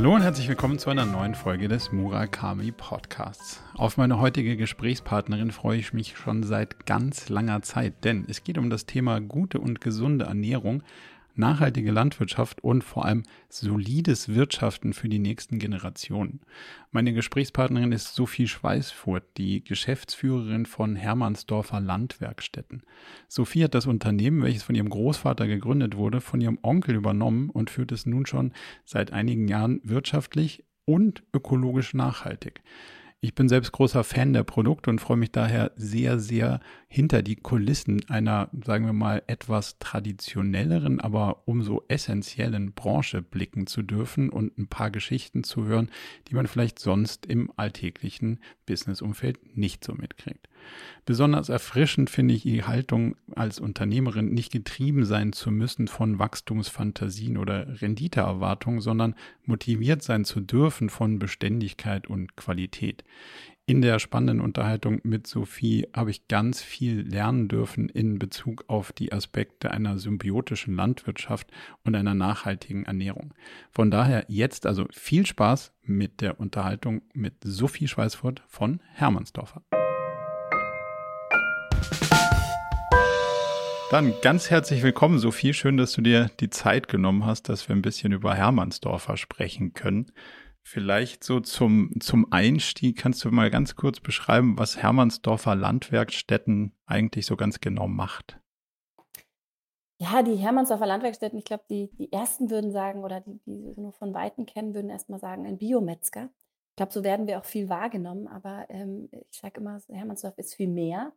Hallo und herzlich willkommen zu einer neuen Folge des Murakami Podcasts. Auf meine heutige Gesprächspartnerin freue ich mich schon seit ganz langer Zeit, denn es geht um das Thema gute und gesunde Ernährung, nachhaltige Landwirtschaft und vor allem solides Wirtschaften für die nächsten Generationen. Meine Gesprächspartnerin ist Sophie Schweißfurt, die Geschäftsführerin von Hermannsdorfer Landwerkstätten. Sophie hat das Unternehmen, welches von ihrem Großvater gegründet wurde, von ihrem Onkel übernommen und führt es nun schon seit einigen Jahren wirtschaftlich und ökologisch nachhaltig. Ich bin selbst großer Fan der Produkte und freue mich daher sehr, sehr hinter die Kulissen einer, sagen wir mal, etwas traditionelleren, aber umso essentiellen Branche blicken zu dürfen und ein paar Geschichten zu hören, die man vielleicht sonst im alltäglichen Businessumfeld nicht so mitkriegt. Besonders erfrischend finde ich die Haltung als Unternehmerin, nicht getrieben sein zu müssen von Wachstumsfantasien oder Renditeerwartungen, sondern motiviert sein zu dürfen von Beständigkeit und Qualität. In der spannenden Unterhaltung mit Sophie habe ich ganz viel lernen dürfen in Bezug auf die Aspekte einer symbiotischen Landwirtschaft und einer nachhaltigen Ernährung. Von daher jetzt also viel Spaß mit der Unterhaltung mit Sophie Schweißfurt von Hermannsdorfer. Dann ganz herzlich willkommen, Sophie. Schön, dass du dir die Zeit genommen hast, dass wir ein bisschen über Hermannsdorfer sprechen können. Vielleicht so zum, zum Einstieg kannst du mal ganz kurz beschreiben, was Hermannsdorfer Landwerkstätten eigentlich so ganz genau macht. Ja, die Hermannsdorfer Landwerkstätten, ich glaube, die, die ersten würden sagen, oder die, die nur von Weitem kennen, würden erstmal sagen, ein Biometzger. Ich glaube, so werden wir auch viel wahrgenommen, aber ähm, ich sage immer, Hermannsdorf ist viel mehr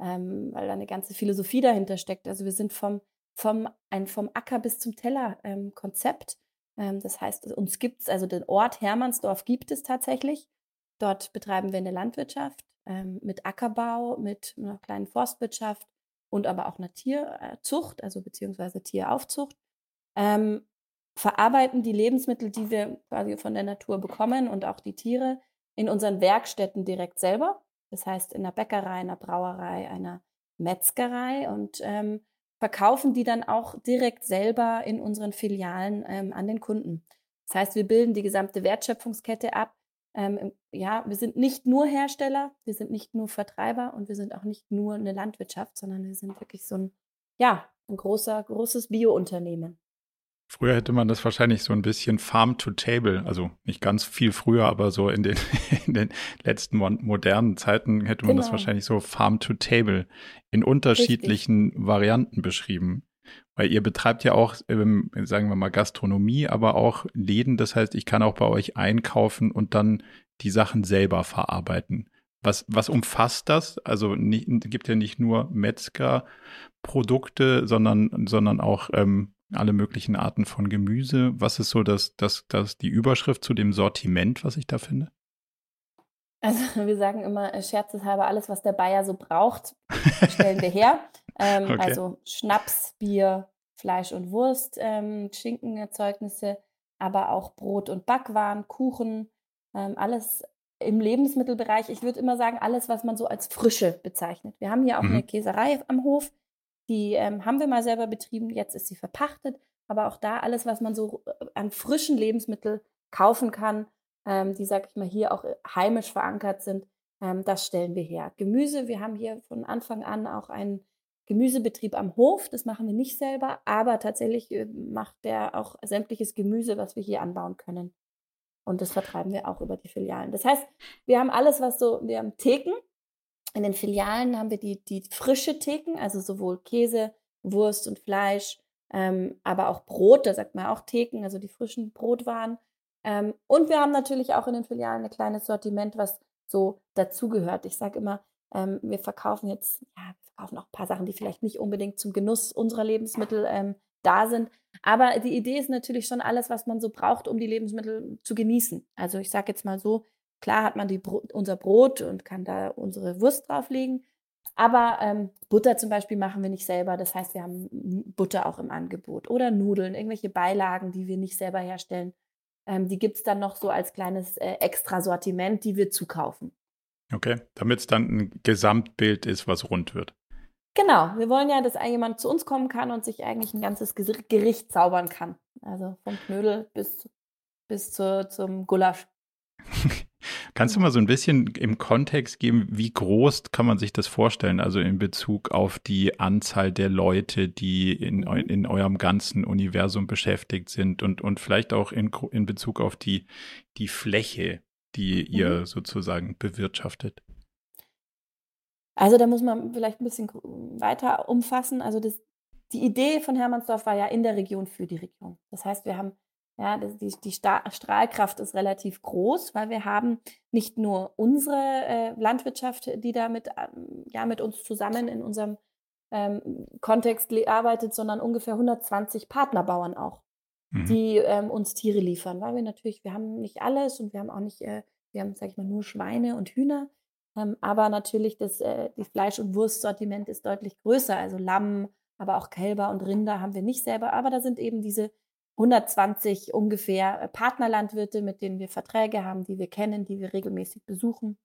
ähm, weil da eine ganze Philosophie dahinter steckt. Also wir sind vom, vom, ein vom Acker bis zum Teller ähm, Konzept. Ähm, das heißt, uns gibt es, also den Ort Hermannsdorf gibt es tatsächlich. Dort betreiben wir eine Landwirtschaft ähm, mit Ackerbau, mit einer kleinen Forstwirtschaft und aber auch einer Tierzucht, also beziehungsweise Tieraufzucht. Ähm, verarbeiten die Lebensmittel, die wir quasi von der Natur bekommen und auch die Tiere in unseren Werkstätten direkt selber. Das heißt, in einer Bäckerei, einer Brauerei, einer Metzgerei und ähm, verkaufen die dann auch direkt selber in unseren Filialen ähm, an den Kunden. Das heißt, wir bilden die gesamte Wertschöpfungskette ab. Ähm, ja, wir sind nicht nur Hersteller, wir sind nicht nur Vertreiber und wir sind auch nicht nur eine Landwirtschaft, sondern wir sind wirklich so ein, ja, ein großer, großes Biounternehmen. Früher hätte man das wahrscheinlich so ein bisschen Farm to Table, also nicht ganz viel früher, aber so in den, in den letzten modernen Zeiten hätte man genau. das wahrscheinlich so Farm to Table in unterschiedlichen Richtig. Varianten beschrieben. Weil ihr betreibt ja auch, ähm, sagen wir mal, Gastronomie, aber auch Läden. Das heißt, ich kann auch bei euch einkaufen und dann die Sachen selber verarbeiten. Was, was umfasst das? Also nicht, gibt ja nicht nur Metzgerprodukte, sondern, sondern auch ähm, alle möglichen Arten von Gemüse. Was ist so das, das, das die Überschrift zu dem Sortiment, was ich da finde? Also wir sagen immer äh, scherzeshalber, alles, was der Bayer so braucht, stellen wir her. Ähm, okay. Also Schnaps, Bier, Fleisch und Wurst, ähm, Schinkenerzeugnisse, aber auch Brot und Backwaren, Kuchen, ähm, alles im Lebensmittelbereich. Ich würde immer sagen, alles, was man so als Frische bezeichnet. Wir haben hier auch mhm. eine Käserei am Hof, die ähm, haben wir mal selber betrieben, jetzt ist sie verpachtet. Aber auch da alles, was man so äh, an frischen Lebensmitteln kaufen kann, ähm, die, sag ich mal, hier auch äh, heimisch verankert sind, ähm, das stellen wir her. Gemüse, wir haben hier von Anfang an auch einen Gemüsebetrieb am Hof. Das machen wir nicht selber, aber tatsächlich äh, macht der auch sämtliches Gemüse, was wir hier anbauen können. Und das vertreiben wir auch über die Filialen. Das heißt, wir haben alles, was so, wir haben Theken, in den Filialen haben wir die, die frische Theken, also sowohl Käse, Wurst und Fleisch, ähm, aber auch Brot, da sagt man auch Theken, also die frischen Brotwaren. Ähm, und wir haben natürlich auch in den Filialen ein kleines Sortiment, was so dazugehört. Ich sage immer, ähm, wir verkaufen jetzt, ja, wir verkaufen auch ein paar Sachen, die vielleicht nicht unbedingt zum Genuss unserer Lebensmittel ähm, da sind. Aber die Idee ist natürlich schon alles, was man so braucht, um die Lebensmittel zu genießen. Also ich sage jetzt mal so, Klar hat man die, unser Brot und kann da unsere Wurst drauflegen. Aber ähm, Butter zum Beispiel machen wir nicht selber. Das heißt, wir haben Butter auch im Angebot. Oder Nudeln, irgendwelche Beilagen, die wir nicht selber herstellen. Ähm, die gibt es dann noch so als kleines äh, Extrasortiment, die wir zukaufen. Okay, damit es dann ein Gesamtbild ist, was rund wird. Genau, wir wollen ja, dass jemand zu uns kommen kann und sich eigentlich ein ganzes Gericht zaubern kann. Also vom Knödel bis bis zu, zum Gulasch. Kannst du mal so ein bisschen im Kontext geben, wie groß kann man sich das vorstellen? Also in Bezug auf die Anzahl der Leute, die in, mhm. in eurem ganzen Universum beschäftigt sind und, und vielleicht auch in, in Bezug auf die, die Fläche, die ihr mhm. sozusagen bewirtschaftet. Also da muss man vielleicht ein bisschen weiter umfassen. Also das, die Idee von Hermannsdorf war ja in der Region für die Region. Das heißt, wir haben ja, die, die Strahlkraft ist relativ groß, weil wir haben nicht nur unsere äh, Landwirtschaft, die da mit, ähm, ja, mit uns zusammen in unserem ähm, Kontext arbeitet, sondern ungefähr 120 Partnerbauern auch, mhm. die ähm, uns Tiere liefern. Weil wir natürlich, wir haben nicht alles und wir haben auch nicht, äh, wir haben, sag ich mal, nur Schweine und Hühner. Ähm, aber natürlich, das äh, die Fleisch- und Wurstsortiment ist deutlich größer. Also Lamm, aber auch Kälber und Rinder haben wir nicht selber. Aber da sind eben diese 120 ungefähr äh, Partnerlandwirte, mit denen wir Verträge haben, die wir kennen, die wir regelmäßig besuchen,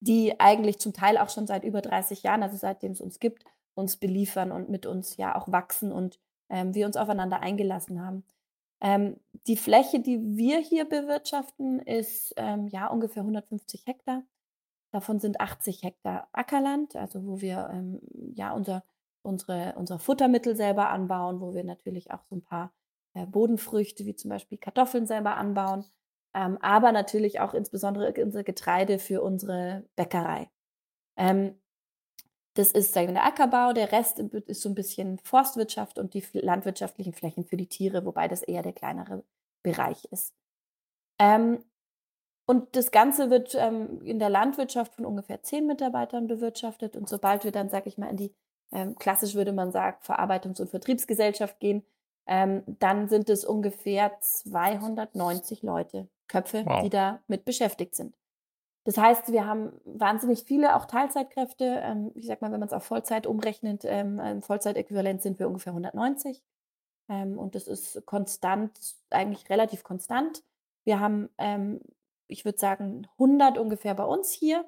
die eigentlich zum Teil auch schon seit über 30 Jahren, also seitdem es uns gibt, uns beliefern und mit uns ja auch wachsen und ähm, wir uns aufeinander eingelassen haben. Ähm, die Fläche, die wir hier bewirtschaften, ist ähm, ja ungefähr 150 Hektar. Davon sind 80 Hektar Ackerland, also wo wir ähm, ja unser, unsere, unsere Futtermittel selber anbauen, wo wir natürlich auch so ein paar Bodenfrüchte wie zum Beispiel Kartoffeln selber anbauen, ähm, aber natürlich auch insbesondere unser Getreide für unsere Bäckerei. Ähm, das ist sagen wir, der Ackerbau, der Rest ist so ein bisschen Forstwirtschaft und die landwirtschaftlichen Flächen für die Tiere, wobei das eher der kleinere Bereich ist. Ähm, und das Ganze wird ähm, in der Landwirtschaft von ungefähr zehn Mitarbeitern bewirtschaftet. Und sobald wir dann, sage ich mal, in die ähm, klassisch würde man sagen, Verarbeitungs- und Vertriebsgesellschaft gehen, ähm, dann sind es ungefähr 290 Leute, Köpfe, wow. die da mit beschäftigt sind. Das heißt, wir haben wahnsinnig viele auch Teilzeitkräfte. Ähm, ich sag mal, wenn man es auf Vollzeit umrechnet, ähm, im Vollzeitäquivalent sind wir ungefähr 190. Ähm, und das ist konstant, eigentlich relativ konstant. Wir haben, ähm, ich würde sagen, 100 ungefähr bei uns hier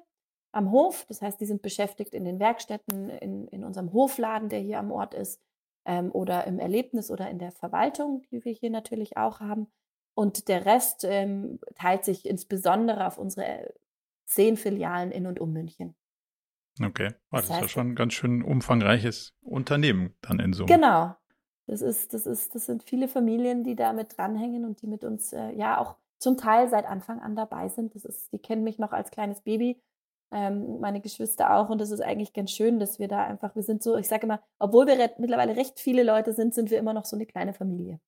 am Hof. Das heißt, die sind beschäftigt in den Werkstätten, in, in unserem Hofladen, der hier am Ort ist ähm, oder im Erlebnis oder in der Verwaltung, die wir hier natürlich auch haben. Und der Rest ähm, teilt sich insbesondere auf unsere zehn Filialen in und um München. Okay, oh, das, das heißt, ist ja schon ein ganz schön umfangreiches Unternehmen dann in Summe. Genau. Das ist, das ist, das sind viele Familien, die da mit dranhängen und die mit uns äh, ja auch zum Teil seit Anfang an dabei sind. Das ist, die kennen mich noch als kleines Baby ähm, meine Geschwister auch. Und das ist eigentlich ganz schön, dass wir da einfach, wir sind so, ich sage immer, obwohl wir re mittlerweile recht viele Leute sind, sind wir immer noch so eine kleine Familie.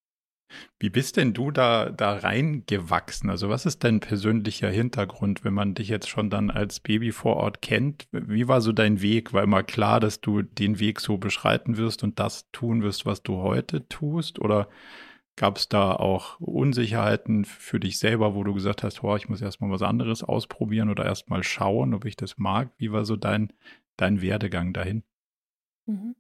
Wie bist denn du da, da reingewachsen? Also was ist dein persönlicher Hintergrund, wenn man dich jetzt schon dann als Baby vor Ort kennt? Wie war so dein Weg? War immer klar, dass du den Weg so beschreiten wirst und das tun wirst, was du heute tust? Oder Gab es da auch Unsicherheiten für dich selber, wo du gesagt hast, oh, ich muss erstmal was anderes ausprobieren oder erstmal schauen, ob ich das mag? Wie war so dein, dein Werdegang dahin? Mhm.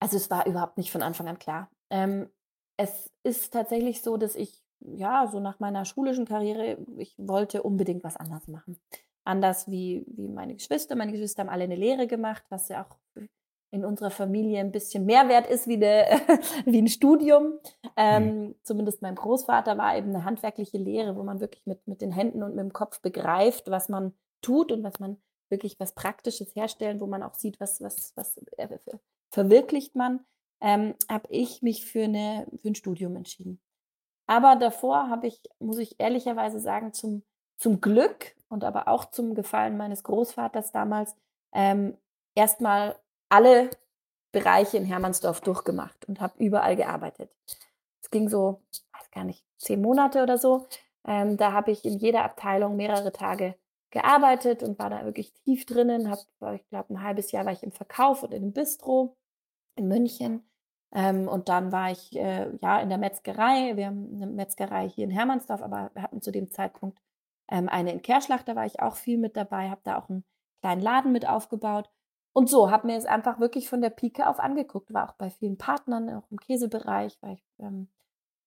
Also es war überhaupt nicht von Anfang an klar. Ähm, es ist tatsächlich so, dass ich, ja, so nach meiner schulischen Karriere, ich wollte unbedingt was anderes machen. Anders wie, wie meine Geschwister. Meine Geschwister haben alle eine Lehre gemacht, was ja auch in unserer Familie ein bisschen mehr wert ist wie, eine, wie ein Studium. Ähm, mhm. Zumindest mein Großvater war eben eine handwerkliche Lehre, wo man wirklich mit, mit den Händen und mit dem Kopf begreift, was man tut und was man wirklich was Praktisches herstellen, wo man auch sieht, was, was, was äh, verwirklicht man, ähm, habe ich mich für, eine, für ein Studium entschieden. Aber davor habe ich, muss ich ehrlicherweise sagen, zum, zum Glück und aber auch zum Gefallen meines Großvaters damals ähm, erstmal alle Bereiche in Hermannsdorf durchgemacht und habe überall gearbeitet. Es ging so, weiß gar nicht, zehn Monate oder so. Ähm, da habe ich in jeder Abteilung mehrere Tage gearbeitet und war da wirklich tief drinnen. Hab, ich glaube, ein halbes Jahr war ich im Verkauf und in einem Bistro in München. Ähm, und dann war ich äh, ja in der Metzgerei. Wir haben eine Metzgerei hier in Hermannsdorf, aber wir hatten zu dem Zeitpunkt ähm, eine in Kerschlach. Da war ich auch viel mit dabei, habe da auch einen kleinen Laden mit aufgebaut. Und so, habe mir es einfach wirklich von der Pike auf angeguckt. War auch bei vielen Partnern, auch im Käsebereich, weil ich, ähm,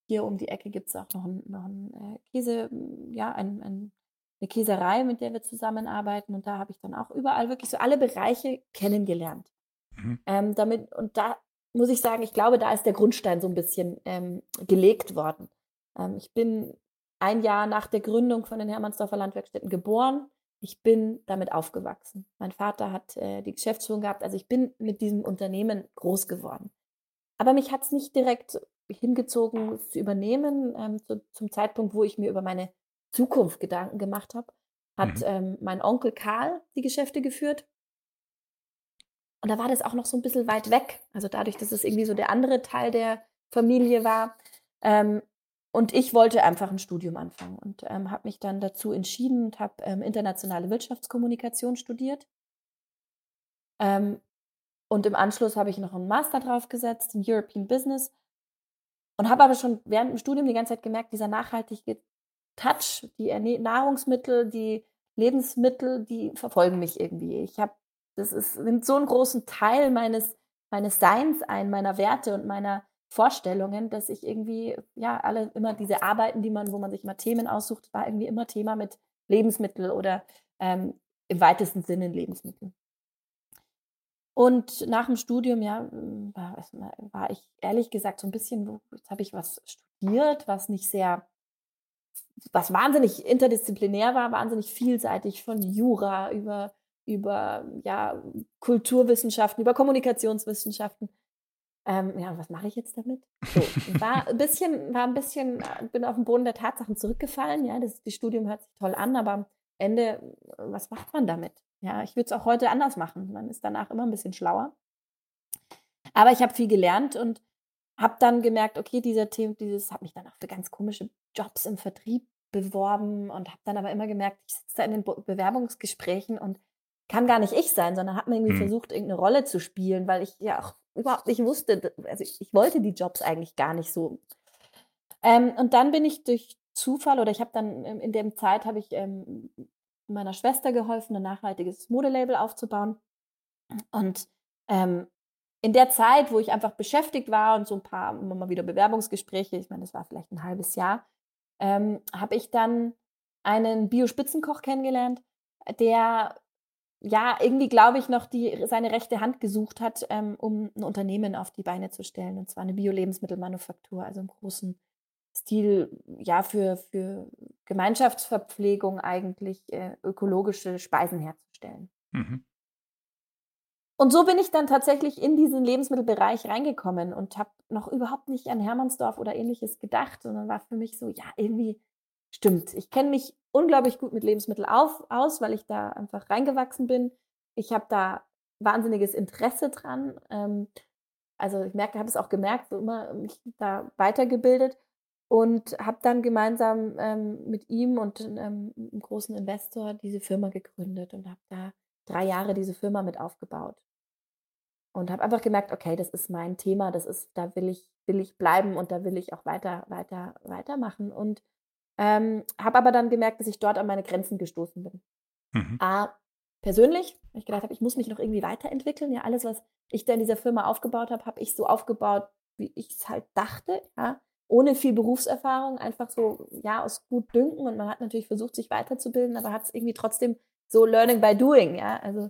hier um die Ecke gibt es auch noch ein, noch ein äh, Käse, ja, ein, ein, eine Käserei, mit der wir zusammenarbeiten. Und da habe ich dann auch überall wirklich so alle Bereiche kennengelernt. Mhm. Ähm, damit, und da muss ich sagen, ich glaube, da ist der Grundstein so ein bisschen ähm, gelegt worden. Ähm, ich bin ein Jahr nach der Gründung von den Hermannsdorfer Landwerkstätten geboren. Ich bin damit aufgewachsen. Mein Vater hat äh, die Geschäftsführung gehabt, also ich bin mit diesem Unternehmen groß geworden. Aber mich hat es nicht direkt hingezogen zu übernehmen. Ähm, zu, zum Zeitpunkt, wo ich mir über meine Zukunft Gedanken gemacht habe, hat mhm. ähm, mein Onkel Karl die Geschäfte geführt. Und da war das auch noch so ein bisschen weit weg. Also dadurch, dass es irgendwie so der andere Teil der Familie war. Ähm, und ich wollte einfach ein Studium anfangen und ähm, habe mich dann dazu entschieden und habe ähm, internationale Wirtschaftskommunikation studiert. Ähm, und im Anschluss habe ich noch einen Master draufgesetzt in European Business und habe aber schon während dem Studium die ganze Zeit gemerkt, dieser nachhaltige Touch, die Nahrungsmittel, die Lebensmittel, die verfolgen mich irgendwie. Ich habe, das ist, nimmt so einen großen Teil meines, meines Seins ein, meiner Werte und meiner Vorstellungen, dass ich irgendwie, ja, alle immer diese Arbeiten, die man, wo man sich mal Themen aussucht, war irgendwie immer Thema mit Lebensmittel oder ähm, im weitesten Sinne Lebensmittel. Und nach dem Studium, ja, war, war ich ehrlich gesagt so ein bisschen, jetzt habe ich was studiert, was nicht sehr, was wahnsinnig interdisziplinär war, wahnsinnig vielseitig von Jura über, über ja, Kulturwissenschaften, über Kommunikationswissenschaften. Ähm, ja, was mache ich jetzt damit? So, war ein bisschen, war ein bisschen, äh, bin auf den Boden der Tatsachen zurückgefallen. Ja, das, das Studium hört sich toll an, aber am Ende, was macht man damit? Ja, ich würde es auch heute anders machen. Man ist danach immer ein bisschen schlauer. Aber ich habe viel gelernt und habe dann gemerkt, okay, dieser Thema, dieses, habe mich dann auch für ganz komische Jobs im Vertrieb beworben und habe dann aber immer gemerkt, ich sitze da in den Bewerbungsgesprächen und kann gar nicht ich sein, sondern habe mir irgendwie hm. versucht, irgendeine Rolle zu spielen, weil ich ja auch überhaupt nicht wusste, also ich, ich wollte die Jobs eigentlich gar nicht so. Ähm, und dann bin ich durch Zufall oder ich habe dann ähm, in der Zeit habe ich ähm, meiner Schwester geholfen, ein nachhaltiges Modelabel aufzubauen. Und ähm, in der Zeit, wo ich einfach beschäftigt war und so ein paar immer mal wieder Bewerbungsgespräche, ich meine, das war vielleicht ein halbes Jahr, ähm, habe ich dann einen Bio-Spitzenkoch kennengelernt, der ja, irgendwie glaube ich noch die, seine rechte Hand gesucht hat, ähm, um ein Unternehmen auf die Beine zu stellen. Und zwar eine Bio-Lebensmittelmanufaktur, also im großen Stil, ja, für, für Gemeinschaftsverpflegung eigentlich äh, ökologische Speisen herzustellen. Mhm. Und so bin ich dann tatsächlich in diesen Lebensmittelbereich reingekommen und habe noch überhaupt nicht an Hermannsdorf oder ähnliches gedacht, sondern war für mich so, ja, irgendwie stimmt. Ich kenne mich unglaublich gut mit Lebensmitteln auf, aus, weil ich da einfach reingewachsen bin. Ich habe da wahnsinniges Interesse dran. Ähm, also ich merke, habe es auch gemerkt, so immer mich da weitergebildet und habe dann gemeinsam ähm, mit ihm und ähm, einem großen Investor diese Firma gegründet und habe da drei Jahre diese Firma mit aufgebaut und habe einfach gemerkt, okay, das ist mein Thema, das ist, da will ich, will ich bleiben und da will ich auch weiter, weiter, weitermachen und ähm, habe aber dann gemerkt, dass ich dort an meine Grenzen gestoßen bin. Mhm. A, persönlich, weil ich gedacht habe, ich muss mich noch irgendwie weiterentwickeln. Ja, alles, was ich da in dieser Firma aufgebaut habe, habe ich so aufgebaut, wie ich es halt dachte, ja, ohne viel Berufserfahrung, einfach so, ja, aus gut Dünken. Und man hat natürlich versucht, sich weiterzubilden, aber hat es irgendwie trotzdem so Learning by Doing, ja. Also,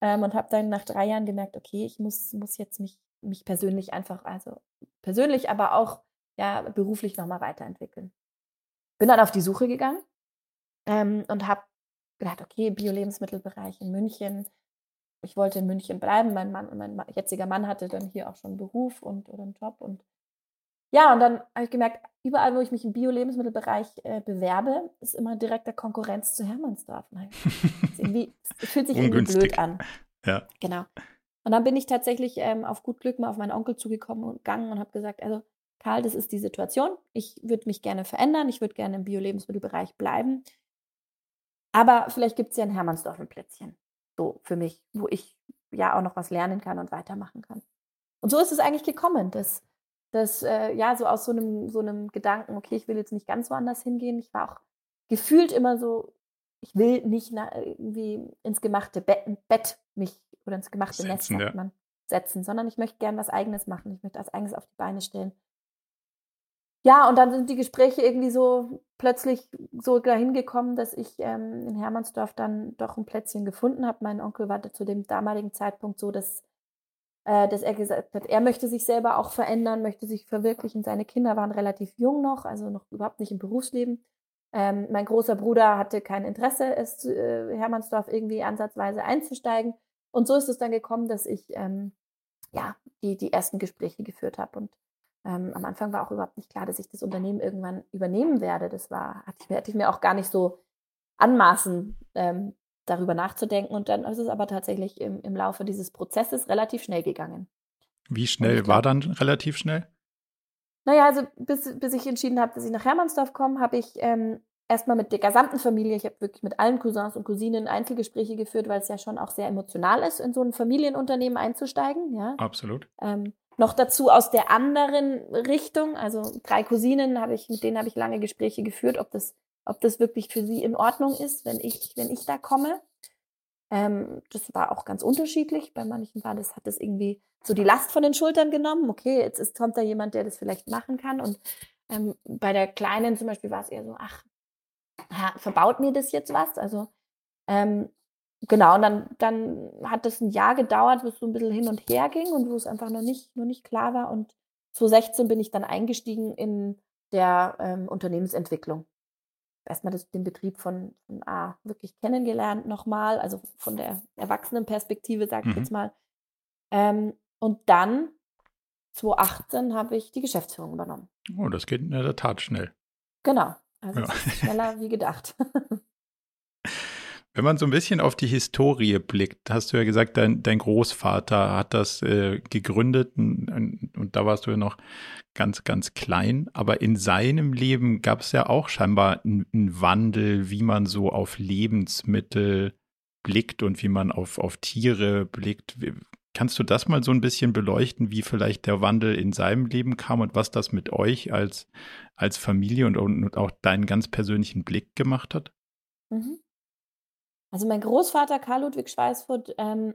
ähm, und habe dann nach drei Jahren gemerkt, okay, ich muss, muss jetzt mich, mich persönlich einfach, also persönlich, aber auch ja, beruflich nochmal weiterentwickeln bin dann auf die Suche gegangen ähm, und habe gedacht, okay, Bio-Lebensmittelbereich in München. Ich wollte in München bleiben. Mein Mann, mein jetziger Mann hatte dann hier auch schon einen Beruf und oder einen Job und ja, und dann habe ich gemerkt, überall, wo ich mich im Bio-Lebensmittelbereich äh, bewerbe, ist immer direkte Konkurrenz zu Hermannsdorf. Es fühlt sich irgendwie blöd an. Ja. Genau. Und dann bin ich tatsächlich ähm, auf gut Glück mal auf meinen Onkel zugekommen und gegangen und habe gesagt, also Karl, das ist die Situation. Ich würde mich gerne verändern. Ich würde gerne im Bio-Lebensmittelbereich bleiben. Aber vielleicht gibt es ja in Hermannsdorf ein Plätzchen. So für mich, wo ich ja auch noch was lernen kann und weitermachen kann. Und so ist es eigentlich gekommen, dass, dass äh, ja, so aus so einem, so einem Gedanken, okay, ich will jetzt nicht ganz woanders hingehen. Ich war auch gefühlt immer so, ich will nicht na, irgendwie ins gemachte Bett, Bett mich oder ins gemachte setzen, sagt ja. man, setzen, sondern ich möchte gerne was Eigenes machen. Ich möchte was Eigenes auf die Beine stellen. Ja, und dann sind die Gespräche irgendwie so plötzlich so dahin gekommen, dass ich ähm, in Hermannsdorf dann doch ein Plätzchen gefunden habe. Mein Onkel war zu dem damaligen Zeitpunkt so, dass äh, dass er gesagt hat, er möchte sich selber auch verändern, möchte sich verwirklichen. Seine Kinder waren relativ jung noch, also noch überhaupt nicht im Berufsleben. Ähm, mein großer Bruder hatte kein Interesse, es äh, Hermannsdorf irgendwie ansatzweise einzusteigen. Und so ist es dann gekommen, dass ich ähm, ja die, die ersten Gespräche geführt habe. Und ähm, am Anfang war auch überhaupt nicht klar, dass ich das Unternehmen irgendwann übernehmen werde. Das war, hatte ich mir, hatte ich mir auch gar nicht so anmaßen, ähm, darüber nachzudenken. Und dann ist es aber tatsächlich im, im Laufe dieses Prozesses relativ schnell gegangen. Wie schnell glaub, war dann relativ schnell? Naja, also bis, bis ich entschieden habe, dass ich nach Hermannsdorf komme, habe ich ähm, erstmal mit der gesamten Familie, ich habe wirklich mit allen Cousins und Cousinen Einzelgespräche geführt, weil es ja schon auch sehr emotional ist, in so ein Familienunternehmen einzusteigen. Ja. Absolut. Ähm, noch dazu aus der anderen Richtung, also drei Cousinen habe ich, mit denen habe ich lange Gespräche geführt, ob das ob das wirklich für sie in Ordnung ist, wenn ich, wenn ich da komme. Ähm, das war auch ganz unterschiedlich. Bei manchen war das, hat das irgendwie so die Last von den Schultern genommen. Okay, jetzt ist, kommt da jemand, der das vielleicht machen kann. Und ähm, bei der Kleinen zum Beispiel war es eher so, ach, verbaut mir das jetzt was? Also ähm, genau, und dann, dann hat das ein Jahr gedauert, bis es so ein bisschen hin und her ging und wo es einfach noch nicht, noch nicht klar war. Und 2016 bin ich dann eingestiegen in der ähm, Unternehmensentwicklung erstmal das, den Betrieb von, von A wirklich kennengelernt nochmal, also von der Erwachsenenperspektive, sage ich mhm. jetzt mal. Ähm, und dann, 2018, habe ich die Geschäftsführung übernommen. Oh, das geht in der Tat schnell. Genau, also ja. schneller wie gedacht. Wenn man so ein bisschen auf die Historie blickt, hast du ja gesagt, dein, dein Großvater hat das äh, gegründet und, und, da warst du ja noch ganz, ganz klein. Aber in seinem Leben gab es ja auch scheinbar einen Wandel, wie man so auf Lebensmittel blickt und wie man auf, auf Tiere blickt. Kannst du das mal so ein bisschen beleuchten, wie vielleicht der Wandel in seinem Leben kam und was das mit euch als, als Familie und, und auch deinen ganz persönlichen Blick gemacht hat? Mhm. Also mein Großvater Karl Ludwig Schweißfurt ähm,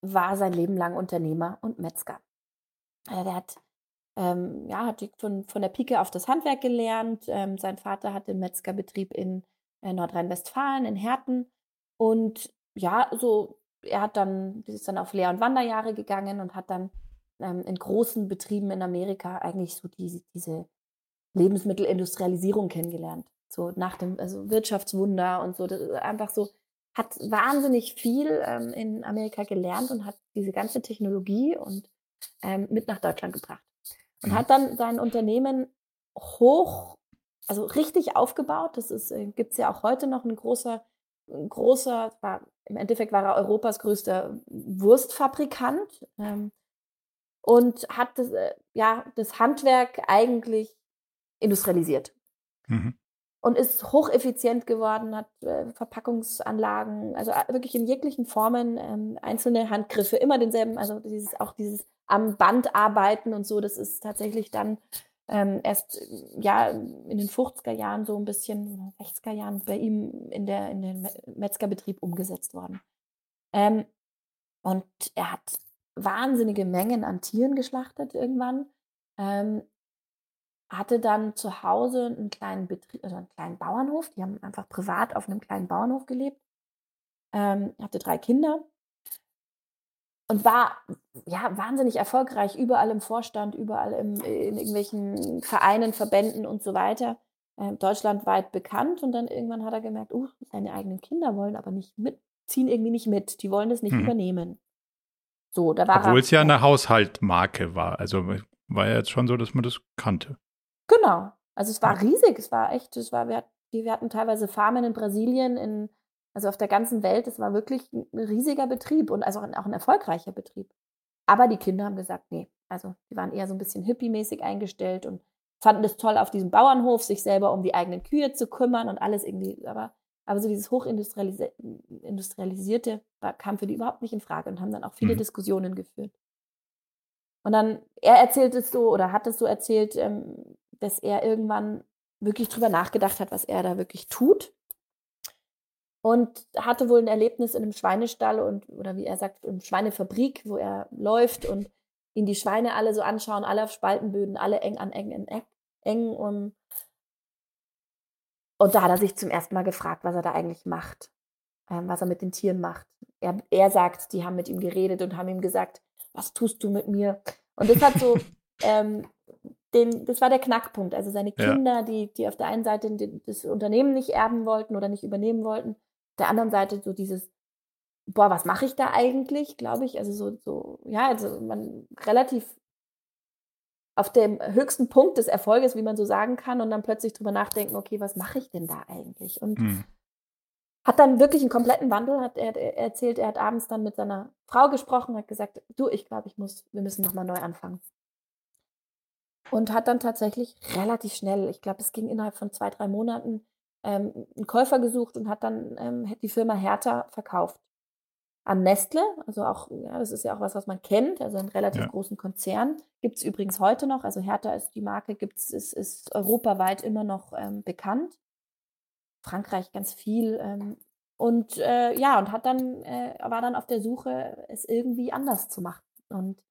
war sein Leben lang Unternehmer und Metzger. Äh, der hat, ähm, ja, hat von, von der Pike auf das Handwerk gelernt. Ähm, sein Vater hat den Metzgerbetrieb in äh, Nordrhein-Westfalen, in Herten. Und ja, so, er hat dann, ist dann auf Lehr- und Wanderjahre gegangen und hat dann ähm, in großen Betrieben in Amerika eigentlich so die, diese Lebensmittelindustrialisierung kennengelernt so nach dem also Wirtschaftswunder und so. Das ist einfach so, hat wahnsinnig viel ähm, in Amerika gelernt und hat diese ganze Technologie und ähm, mit nach Deutschland gebracht. Und mhm. hat dann sein Unternehmen hoch, also richtig aufgebaut. Das ist, äh, gibt es ja auch heute noch ein großer, ein großer, war, im Endeffekt war er Europas größter Wurstfabrikant ähm, und hat das, äh, ja, das Handwerk eigentlich industrialisiert. Mhm und ist hocheffizient geworden, hat äh, Verpackungsanlagen, also äh, wirklich in jeglichen Formen ähm, einzelne Handgriffe, immer denselben, also dieses auch dieses am Band arbeiten und so, das ist tatsächlich dann ähm, erst ja in den 50er Jahren so ein bisschen 60er Jahren bei ihm in der in den Metzgerbetrieb umgesetzt worden. Ähm, und er hat wahnsinnige Mengen an Tieren geschlachtet irgendwann. Ähm, hatte dann zu Hause einen kleinen Betrieb, also einen kleinen Bauernhof. Die haben einfach privat auf einem kleinen Bauernhof gelebt. Ähm, hatte drei Kinder und war ja wahnsinnig erfolgreich, überall im Vorstand, überall im, in irgendwelchen Vereinen, Verbänden und so weiter, äh, deutschlandweit bekannt. Und dann irgendwann hat er gemerkt, uh, seine eigenen Kinder wollen aber nicht mit, ziehen irgendwie nicht mit, die wollen das nicht hm. übernehmen. So, da war Obwohl es ja eine Haushaltmarke war. Also war ja jetzt schon so, dass man das kannte. Genau. Also es war riesig, es war echt, es war, wir, wir hatten teilweise Farmen in Brasilien, in, also auf der ganzen Welt. Es war wirklich ein riesiger Betrieb und also auch ein, auch ein erfolgreicher Betrieb. Aber die Kinder haben gesagt, nee, also die waren eher so ein bisschen hippie-mäßig eingestellt und fanden es toll, auf diesem Bauernhof sich selber um die eigenen Kühe zu kümmern und alles irgendwie, aber, aber so dieses Hochindustrialisierte kam für die überhaupt nicht in Frage und haben dann auch viele mhm. Diskussionen geführt. Und dann, er erzählt es so oder hat es so erzählt, ähm, dass er irgendwann wirklich drüber nachgedacht hat, was er da wirklich tut. Und hatte wohl ein Erlebnis in einem Schweinestall und, oder wie er sagt, in einer Schweinefabrik, wo er läuft und ihn die Schweine alle so anschauen, alle auf Spaltenböden, alle eng an eng in eng, eng um. Und da hat er sich zum ersten Mal gefragt, was er da eigentlich macht, ähm, was er mit den Tieren macht. Er, er sagt, die haben mit ihm geredet und haben ihm gesagt, was tust du mit mir? Und das hat so, ähm, den, das war der Knackpunkt. Also seine Kinder, ja. die, die auf der einen Seite das Unternehmen nicht erben wollten oder nicht übernehmen wollten, auf der anderen Seite so dieses, boah, was mache ich da eigentlich, glaube ich. Also so, so, ja, also man relativ auf dem höchsten Punkt des Erfolges, wie man so sagen kann, und dann plötzlich drüber nachdenken, okay, was mache ich denn da eigentlich? Und mhm. hat dann wirklich einen kompletten Wandel, hat er, er, erzählt, er hat abends dann mit seiner Frau gesprochen, hat gesagt, du, ich glaube, ich muss, wir müssen nochmal neu anfangen. Und hat dann tatsächlich relativ schnell, ich glaube, es ging innerhalb von zwei, drei Monaten, ähm, einen Käufer gesucht und hat dann ähm, die Firma Hertha verkauft an Nestle. Also auch, ja, das ist ja auch was, was man kennt, also einen relativ ja. großen Konzern. Gibt es übrigens heute noch. Also Hertha ist die Marke, gibt's, ist, ist europaweit immer noch ähm, bekannt. Frankreich ganz viel. Ähm, und äh, ja, und hat dann, äh, war dann auf der Suche, es irgendwie anders zu machen. Und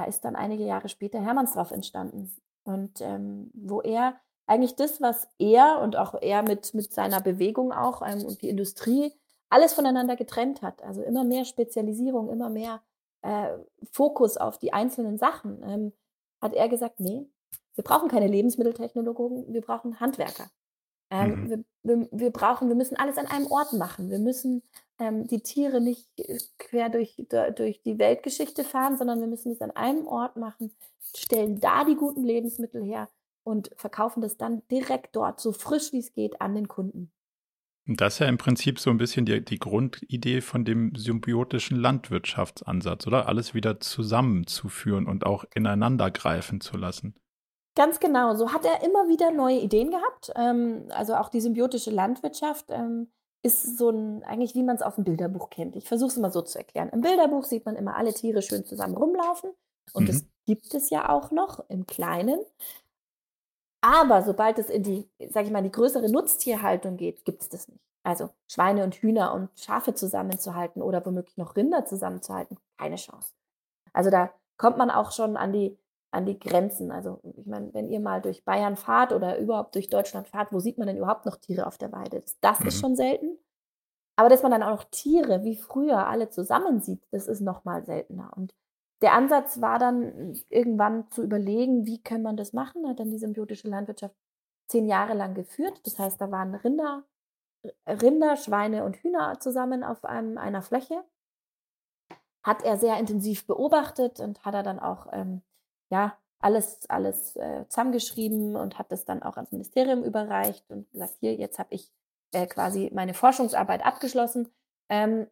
da ist dann einige Jahre später Hermannsdorf entstanden. Und ähm, wo er eigentlich das, was er und auch er mit, mit seiner Bewegung auch ähm, und die Industrie alles voneinander getrennt hat. Also immer mehr Spezialisierung, immer mehr äh, Fokus auf die einzelnen Sachen. Ähm, hat er gesagt, nee, wir brauchen keine Lebensmitteltechnologen, wir brauchen Handwerker. Ähm, mhm. wir, wir, wir, brauchen, wir müssen alles an einem Ort machen. Wir müssen ähm, die Tiere nicht quer durch, durch die Weltgeschichte fahren, sondern wir müssen es an einem Ort machen, stellen da die guten Lebensmittel her und verkaufen das dann direkt dort, so frisch wie es geht, an den Kunden. Das ist ja im Prinzip so ein bisschen die, die Grundidee von dem symbiotischen Landwirtschaftsansatz, oder? Alles wieder zusammenzuführen und auch ineinander greifen zu lassen. Ganz genau. So hat er immer wieder neue Ideen gehabt. Ähm, also auch die symbiotische Landwirtschaft ähm, ist so ein, eigentlich wie man es aus dem Bilderbuch kennt. Ich versuche es mal so zu erklären. Im Bilderbuch sieht man immer alle Tiere schön zusammen rumlaufen. Und mhm. das gibt es ja auch noch im Kleinen. Aber sobald es in die, sag ich mal, die größere Nutztierhaltung geht, gibt es das nicht. Also Schweine und Hühner und Schafe zusammenzuhalten oder womöglich noch Rinder zusammenzuhalten, keine Chance. Also da kommt man auch schon an die, an die Grenzen. Also ich meine, wenn ihr mal durch Bayern fahrt oder überhaupt durch Deutschland fahrt, wo sieht man denn überhaupt noch Tiere auf der Weide? Das mhm. ist schon selten. Aber dass man dann auch noch Tiere wie früher alle zusammen sieht, das ist noch mal seltener. Und der Ansatz war dann irgendwann zu überlegen, wie kann man das machen. Hat dann die symbiotische Landwirtschaft zehn Jahre lang geführt. Das heißt, da waren Rinder, Rinder, Schweine und Hühner zusammen auf einem, einer Fläche. Hat er sehr intensiv beobachtet und hat er dann auch ähm, ja, alles, alles äh, zusammengeschrieben und hat das dann auch ans Ministerium überreicht und gesagt, hier, jetzt habe ich äh, quasi meine Forschungsarbeit abgeschlossen. Ähm,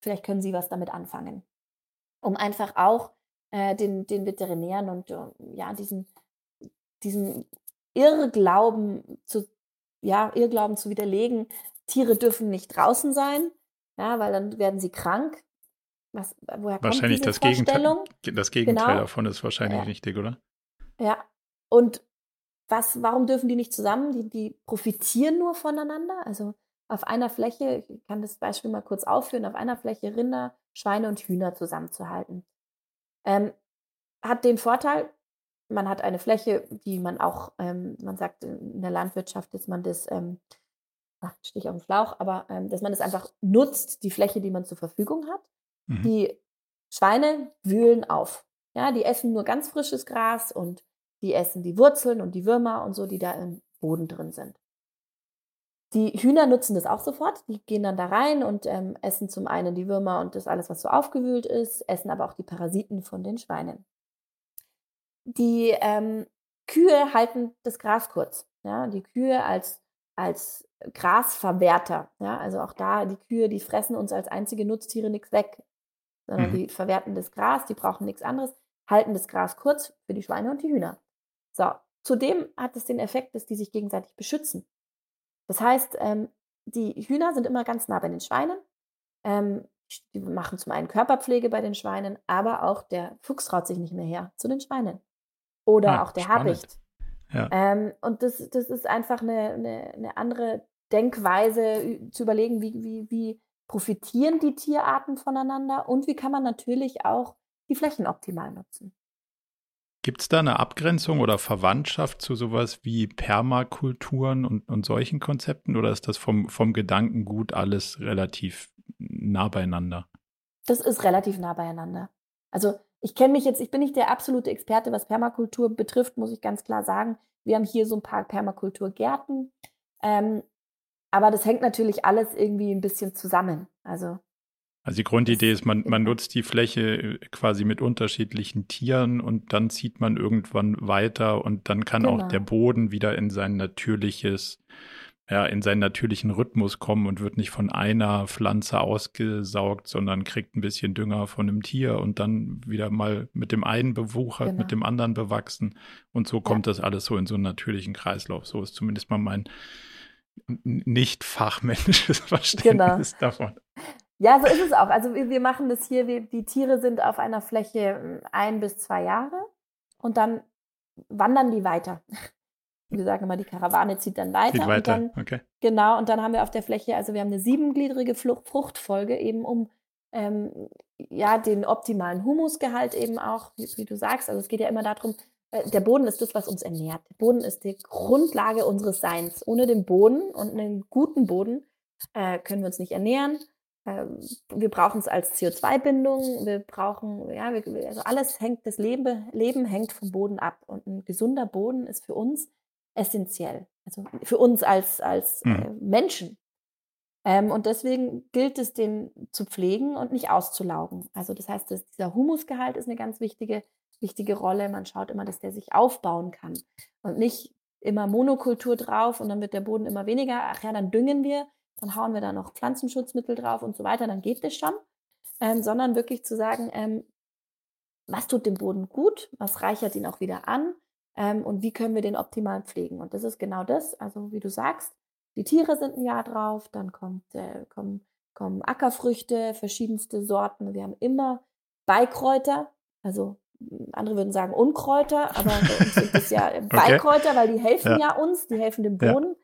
vielleicht können Sie was damit anfangen um einfach auch äh, den, den Veterinären und äh, ja, diesen, diesen Irrglauben zu, ja, Irrglauben zu widerlegen, Tiere dürfen nicht draußen sein, ja, weil dann werden sie krank. Was, woher wahrscheinlich kommt diese das Gegenteil. Das Gegenteil genau. davon ist wahrscheinlich ja. richtig, oder? Ja. Und was, warum dürfen die nicht zusammen? Die, die profitieren nur voneinander. Also auf einer Fläche, ich kann das Beispiel mal kurz aufführen, auf einer Fläche Rinder, Schweine und Hühner zusammenzuhalten. Ähm, hat den Vorteil, man hat eine Fläche, die man auch, ähm, man sagt in der Landwirtschaft, dass man das, ähm, ach, Stich auf den Schlauch, aber ähm, dass man das einfach nutzt, die Fläche, die man zur Verfügung hat. Mhm. Die Schweine wühlen auf. Ja, die essen nur ganz frisches Gras und die essen die Wurzeln und die Würmer und so, die da im Boden drin sind. Die Hühner nutzen das auch sofort. Die gehen dann da rein und ähm, essen zum einen die Würmer und das alles, was so aufgewühlt ist, essen aber auch die Parasiten von den Schweinen. Die ähm, Kühe halten das Gras kurz. Ja? Die Kühe als, als Grasverwerter. Ja? Also auch da, die Kühe, die fressen uns als einzige Nutztiere nichts weg, sondern mhm. die verwerten das Gras, die brauchen nichts anderes, halten das Gras kurz für die Schweine und die Hühner. So, zudem hat es den Effekt, dass die sich gegenseitig beschützen. Das heißt, ähm, die Hühner sind immer ganz nah bei den Schweinen. Ähm, die machen zum einen Körperpflege bei den Schweinen, aber auch der Fuchs traut sich nicht mehr her zu den Schweinen. Oder ah, auch der spannend. Habicht. Ja. Ähm, und das, das ist einfach eine, eine, eine andere Denkweise, zu überlegen, wie, wie, wie profitieren die Tierarten voneinander und wie kann man natürlich auch die Flächen optimal nutzen. Gibt es da eine Abgrenzung oder Verwandtschaft zu sowas wie Permakulturen und, und solchen Konzepten oder ist das vom, vom Gedankengut alles relativ nah beieinander? Das ist relativ nah beieinander. Also ich kenne mich jetzt, ich bin nicht der absolute Experte, was Permakultur betrifft, muss ich ganz klar sagen. Wir haben hier so ein paar Permakulturgärten. Ähm, aber das hängt natürlich alles irgendwie ein bisschen zusammen. Also also die Grundidee ist, man, man nutzt die Fläche äh, quasi mit unterschiedlichen Tieren und dann zieht man irgendwann weiter und dann kann genau. auch der Boden wieder in sein natürliches, ja, in seinen natürlichen Rhythmus kommen und wird nicht von einer Pflanze ausgesaugt, sondern kriegt ein bisschen Dünger von einem Tier und dann wieder mal mit dem einen bewuchert, genau. mit dem anderen bewachsen. Und so kommt ja. das alles so in so einen natürlichen Kreislauf. So ist zumindest mal mein nicht fachmännisches. Verständnis genau. davon. Ja, so ist es auch. Also wir, wir machen das hier, wir, die Tiere sind auf einer Fläche hm, ein bis zwei Jahre und dann wandern die weiter. Wir sagen immer, die Karawane zieht dann weiter. Zieht weiter. Dann, okay. Genau, und dann haben wir auf der Fläche, also wir haben eine siebengliedrige Fruchtfolge, eben um ähm, ja, den optimalen Humusgehalt eben auch, wie, wie, du sagst. Also es geht ja immer darum, der Boden ist das, was uns ernährt. Der Boden ist die Grundlage unseres Seins. Ohne den Boden und einen guten Boden äh, können wir uns nicht ernähren ähm, wir brauchen es als CO2-Bindung, wir brauchen, ja, wir, also alles hängt, das Leben, Leben hängt vom Boden ab. Und ein gesunder Boden ist für uns essentiell. Also für uns als, als mhm. äh, Menschen. Ähm, und deswegen gilt es, den zu pflegen und nicht auszulaugen. Also das heißt, dass dieser Humusgehalt ist eine ganz wichtige, wichtige Rolle. Man schaut immer, dass der sich aufbauen kann und nicht immer Monokultur drauf und dann wird der Boden immer weniger. Ach ja, dann düngen wir dann hauen wir da noch Pflanzenschutzmittel drauf und so weiter, dann geht das schon. Ähm, sondern wirklich zu sagen, ähm, was tut dem Boden gut, was reichert ihn auch wieder an ähm, und wie können wir den optimal pflegen. Und das ist genau das, also wie du sagst, die Tiere sind ein Jahr drauf, dann kommt, äh, kommen, kommen Ackerfrüchte, verschiedenste Sorten. Wir haben immer Beikräuter, also andere würden sagen Unkräuter, aber bei uns sind es ja Beikräuter, okay. weil die helfen ja. ja. uns, die helfen dem Boden.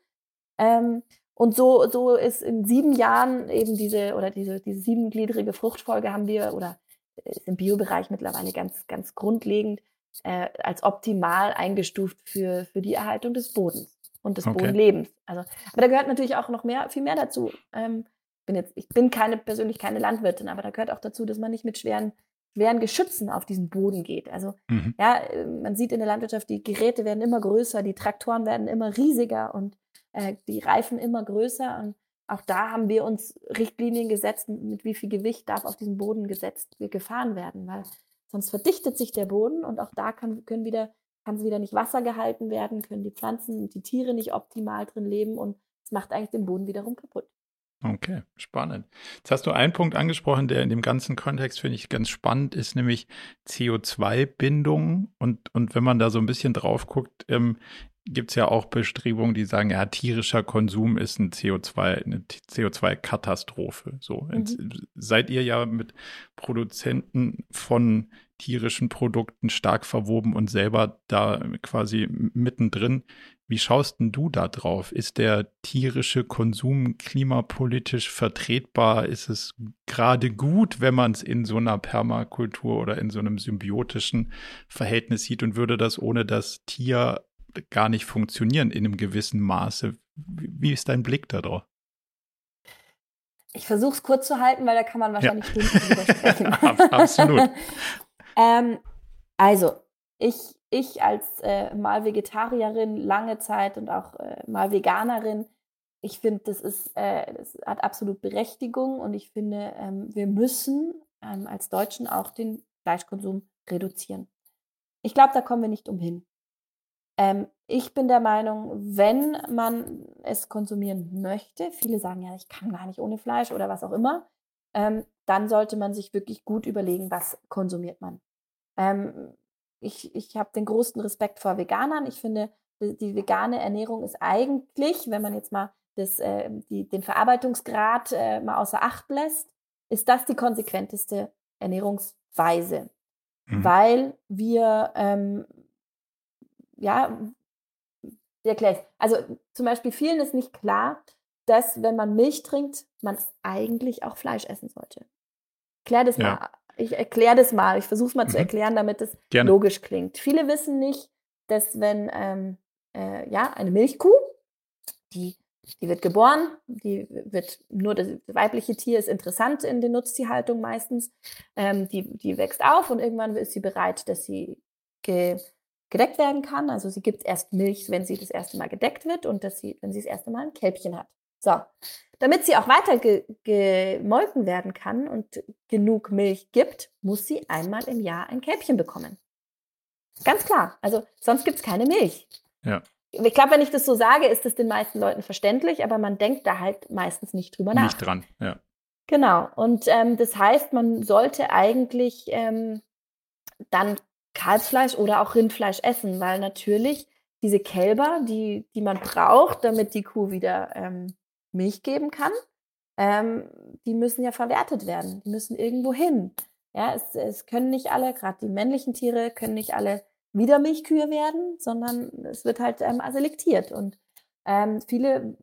Ja. Ähm, und so, so ist in sieben Jahren eben diese oder diese, diese siebengliedrige Fruchtfolge haben wir oder ist im Biobereich mittlerweile ganz, ganz grundlegend äh, als optimal eingestuft für, für die Erhaltung des Bodens und des okay. Bodenlebens. Also, aber da gehört natürlich auch noch mehr, viel mehr dazu. Ähm, bin jetzt, ich bin keine, persönlich keine Landwirtin, aber da gehört auch dazu, dass man nicht mit schweren, schweren Geschützen auf diesen Boden geht. Also, mhm. ja, äh, man sieht in der Landwirtschaft, die Geräte werden immer größer, die Traktoren werden immer riesiger und äh, die Reifen immer größer und auch da haben wir uns Richtlinien gesetzt, mit wie viel Gewicht darf auf diesem Boden gesetzt gefahren werden, weil sonst verdichtet sich der Boden und auch da kann, können wieder, kann es wieder nicht Wasser gehalten werden, können die Pflanzen und die Tiere nicht optimal drin leben und es macht eigentlich den Boden wiederum kaputt. Okay, spannend. Jetzt hast du einen Punkt angesprochen, der in dem ganzen Kontext, finde ich, ganz spannend ist, nämlich CO2-Bindung. Und, und wenn man da so ein bisschen drauf guckt, ähm, gibt es ja auch Bestrebungen, die sagen, ja, tierischer Konsum ist ein CO2, eine CO2-Katastrophe. So, mhm. seid ihr ja mit Produzenten von tierischen Produkten stark verwoben und selber da quasi mittendrin. Wie schaust denn du da drauf? Ist der tierische Konsum klimapolitisch vertretbar? Ist es gerade gut, wenn man es in so einer Permakultur oder in so einem symbiotischen Verhältnis sieht und würde das ohne das Tier gar nicht funktionieren in einem gewissen Maße. Wie ist dein Blick darauf? Ich versuche es kurz zu halten, weil da kann man wahrscheinlich ja. drüber sprechen. Absolut. ähm, also, ich, ich als äh, mal Vegetarierin lange Zeit und auch äh, mal Veganerin, ich finde, das äh, das hat absolut Berechtigung und ich finde, ähm, wir müssen ähm, als Deutschen auch den Fleischkonsum reduzieren. Ich glaube, da kommen wir nicht umhin. Ähm, ich bin der Meinung, wenn man es konsumieren möchte, viele sagen ja, ich kann gar nicht ohne Fleisch oder was auch immer, ähm, dann sollte man sich wirklich gut überlegen, was konsumiert man. Ähm, ich ich habe den größten Respekt vor Veganern. Ich finde, die, die, vegane Ernährung ist eigentlich, wenn man jetzt mal das, äh, die, den Verarbeitungsgrad äh, mal außer Acht lässt, ist das die konsequenteste Ernährungsweise. Mhm. Weil wir ähm, ja, wie erkläre ich Also zum Beispiel vielen ist nicht klar, dass wenn man Milch trinkt, man eigentlich auch Fleisch essen sollte. Klär das ja. mal. Ich erkläre das mal. Ich versuche es mal mhm. zu erklären, damit es Gerne. logisch klingt. Viele wissen nicht, dass wenn ähm, äh, ja, eine Milchkuh, die Die wird geboren, die wird nur das weibliche Tier ist interessant in der Nutztierhaltung meistens. Ähm, die, die wächst auf und irgendwann ist sie bereit, dass sie ge, gedeckt werden kann. Also sie gibt erst Milch, wenn sie das erste Mal gedeckt wird und dass sie, wenn sie das erste Mal ein Kälbchen hat. So, damit sie auch weiter ge gemolken werden kann und genug Milch gibt, muss sie einmal im Jahr ein Kälbchen bekommen. Ganz klar. Also sonst gibt es keine Milch. Ja. Ich glaube, wenn ich das so sage, ist das den meisten Leuten verständlich, aber man denkt da halt meistens nicht drüber nach. Nicht dran, ja. Genau. Und ähm, das heißt, man sollte eigentlich ähm, dann Kalbsfleisch oder auch Rindfleisch essen, weil natürlich diese Kälber, die, die man braucht, damit die Kuh wieder ähm, Milch geben kann, ähm, die müssen ja verwertet werden. Die müssen irgendwo hin. Ja, es, es können nicht alle, gerade die männlichen Tiere, können nicht alle wieder Milchkühe werden, sondern es wird halt ähm, selektiert. Und ähm, viele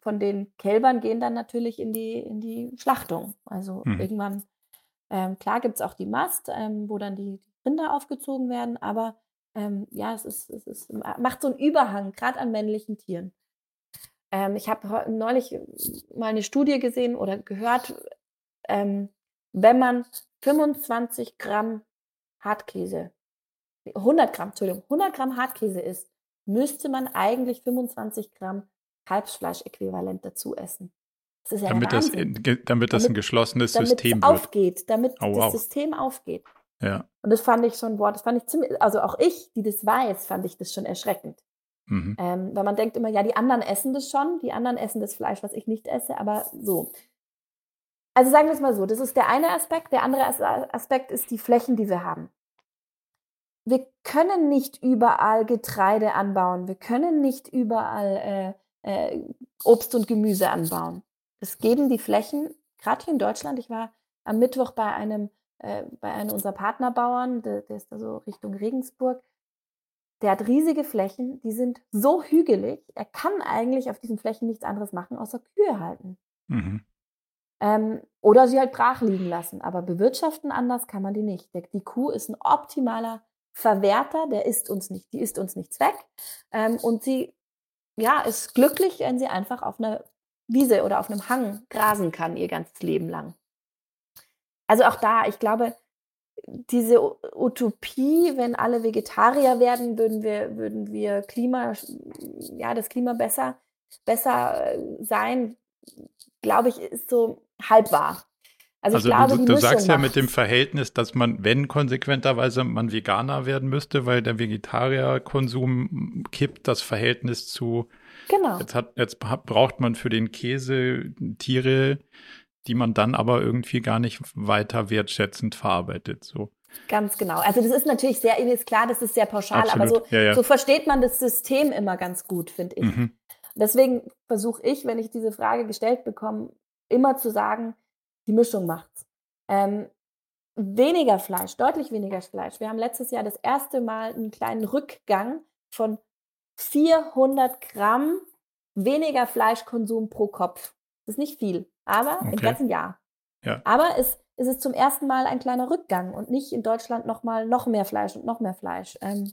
von den Kälbern gehen dann natürlich in die, in die Schlachtung. Also mhm. irgendwann, ähm, klar gibt es auch die Mast, ähm, wo dann die Rinder aufgezogen werden, aber ähm, ja, es, ist, es ist, macht so einen Überhang, gerade an männlichen Tieren. Ähm, ich habe neulich mal eine Studie gesehen oder gehört, ähm, wenn man 25 Gramm Hartkäse, 100 Gramm, Entschuldigung, 100 Gramm Hartkäse isst, müsste man eigentlich 25 Gramm Kalbsfleisch-Äquivalent dazu essen. Das ja damit, das, damit, damit das ein geschlossenes System wird. aufgeht, damit oh, wow. das System aufgeht. Ja. Und das fand ich schon, boah, das fand ich ziemlich, also auch ich, die das weiß, fand ich das schon erschreckend. Mhm. Ähm, weil man denkt immer, ja, die anderen essen das schon, die anderen essen das Fleisch, was ich nicht esse, aber so. Also sagen wir es mal so, das ist der eine Aspekt. Der andere Aspekt ist die Flächen, die wir haben. Wir können nicht überall Getreide anbauen. Wir können nicht überall äh, äh, Obst und Gemüse anbauen. Das geben die Flächen, gerade hier in Deutschland. Ich war am Mittwoch bei einem, äh, bei einem unserer Partnerbauern, der, der ist da so Richtung Regensburg. Der hat riesige Flächen, die sind so hügelig, er kann eigentlich auf diesen Flächen nichts anderes machen, außer Kühe halten. Mhm. Ähm, oder sie halt brach liegen lassen. Aber bewirtschaften anders kann man die nicht. Die Kuh ist ein optimaler Verwerter, der isst uns nicht, die isst uns nichts weg. Ähm, und sie ja, ist glücklich, wenn sie einfach auf einer Wiese oder auf einem Hang grasen kann, ihr ganzes Leben lang. Also auch da, ich glaube, diese Utopie, wenn alle Vegetarier werden, würden wir, würden wir Klima, ja, das Klima besser, besser äh, sein, glaube ich, ist so halb wahr. Also, also glaube, du, du sagst ja mit dem Verhältnis, dass man, wenn konsequenterweise man Veganer werden müsste, weil der Vegetarierkonsum kippt das Verhältnis zu. Genau. Jetzt, hat, jetzt braucht man für den Käse Tiere, die man dann aber irgendwie gar nicht weiter wertschätzend verarbeitet. So. Ganz genau. Also das ist natürlich sehr, ist klar, das ist sehr pauschal, Absolut. aber so, ja, ja. so versteht man das System immer ganz gut, finde ich. Mhm. Deswegen versuche ich, wenn ich diese Frage gestellt bekomme, immer zu sagen, die Mischung macht's. Ähm, weniger Fleisch, deutlich weniger Fleisch. Wir haben letztes Jahr das erste Mal einen kleinen Rückgang von 400 Gramm weniger Fleischkonsum pro Kopf. Das ist nicht viel, aber okay. im ganzen Jahr. Ja. Aber es, es ist zum ersten Mal ein kleiner Rückgang und nicht in Deutschland nochmal noch mehr Fleisch und noch mehr Fleisch. Ähm,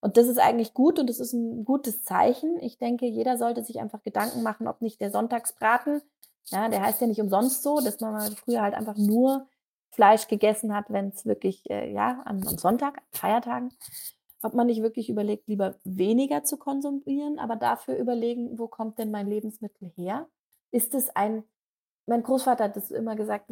und das ist eigentlich gut und das ist ein gutes Zeichen. Ich denke, jeder sollte sich einfach Gedanken machen, ob nicht der Sonntagsbraten ja, der heißt ja nicht umsonst so, dass man mal früher halt einfach nur Fleisch gegessen hat, wenn es wirklich, äh, ja, am, am Sonntag, Feiertagen, ob man nicht wirklich überlegt, lieber weniger zu konsumieren, aber dafür überlegen, wo kommt denn mein Lebensmittel her? Ist es ein, mein Großvater hat das immer gesagt,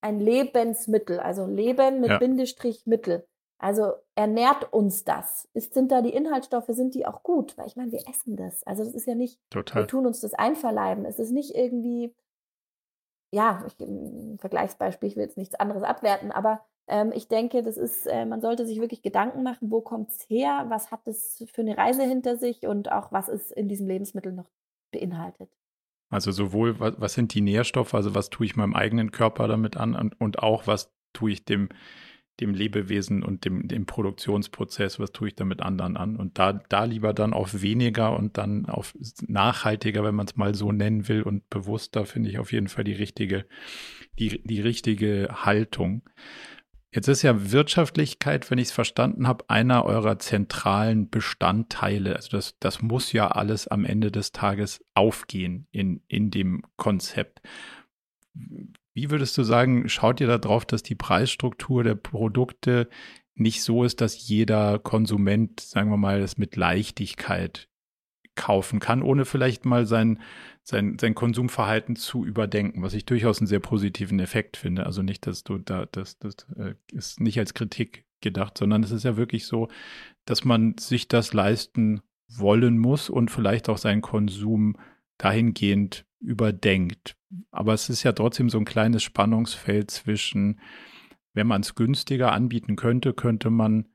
ein Lebensmittel, also Leben mit ja. Bindestrich Mittel. Also ernährt uns das? Ist, sind da die Inhaltsstoffe, sind die auch gut? Weil ich meine, wir essen das. Also das ist ja nicht, Total. wir tun uns das einverleiben. Es ist nicht irgendwie ja, ich, ein Vergleichsbeispiel, ich will jetzt nichts anderes abwerten, aber ähm, ich denke, das ist, äh, man sollte sich wirklich Gedanken machen, wo kommt es her, was hat es für eine Reise hinter sich und auch was ist in diesem Lebensmittel noch beinhaltet. Also sowohl, was, was sind die Nährstoffe, also was tue ich meinem eigenen Körper damit an und, und auch, was tue ich dem dem Lebewesen und dem, dem Produktionsprozess, was tue ich damit anderen an. Und da, da lieber dann auf weniger und dann auf nachhaltiger, wenn man es mal so nennen will, und bewusster, finde ich auf jeden Fall die richtige, die, die richtige Haltung. Jetzt ist ja Wirtschaftlichkeit, wenn ich es verstanden habe, einer eurer zentralen Bestandteile. Also das, das muss ja alles am Ende des Tages aufgehen in, in dem Konzept. Wie würdest du sagen, schaut ihr darauf, dass die Preisstruktur der Produkte nicht so ist, dass jeder Konsument, sagen wir mal, das mit Leichtigkeit kaufen kann, ohne vielleicht mal sein, sein, sein Konsumverhalten zu überdenken, was ich durchaus einen sehr positiven Effekt finde. Also nicht, dass du da, das, das äh, ist nicht als Kritik gedacht, sondern es ist ja wirklich so, dass man sich das leisten wollen muss und vielleicht auch seinen Konsum dahingehend überdenkt. Aber es ist ja trotzdem so ein kleines Spannungsfeld zwischen, wenn man es günstiger anbieten könnte, könnte man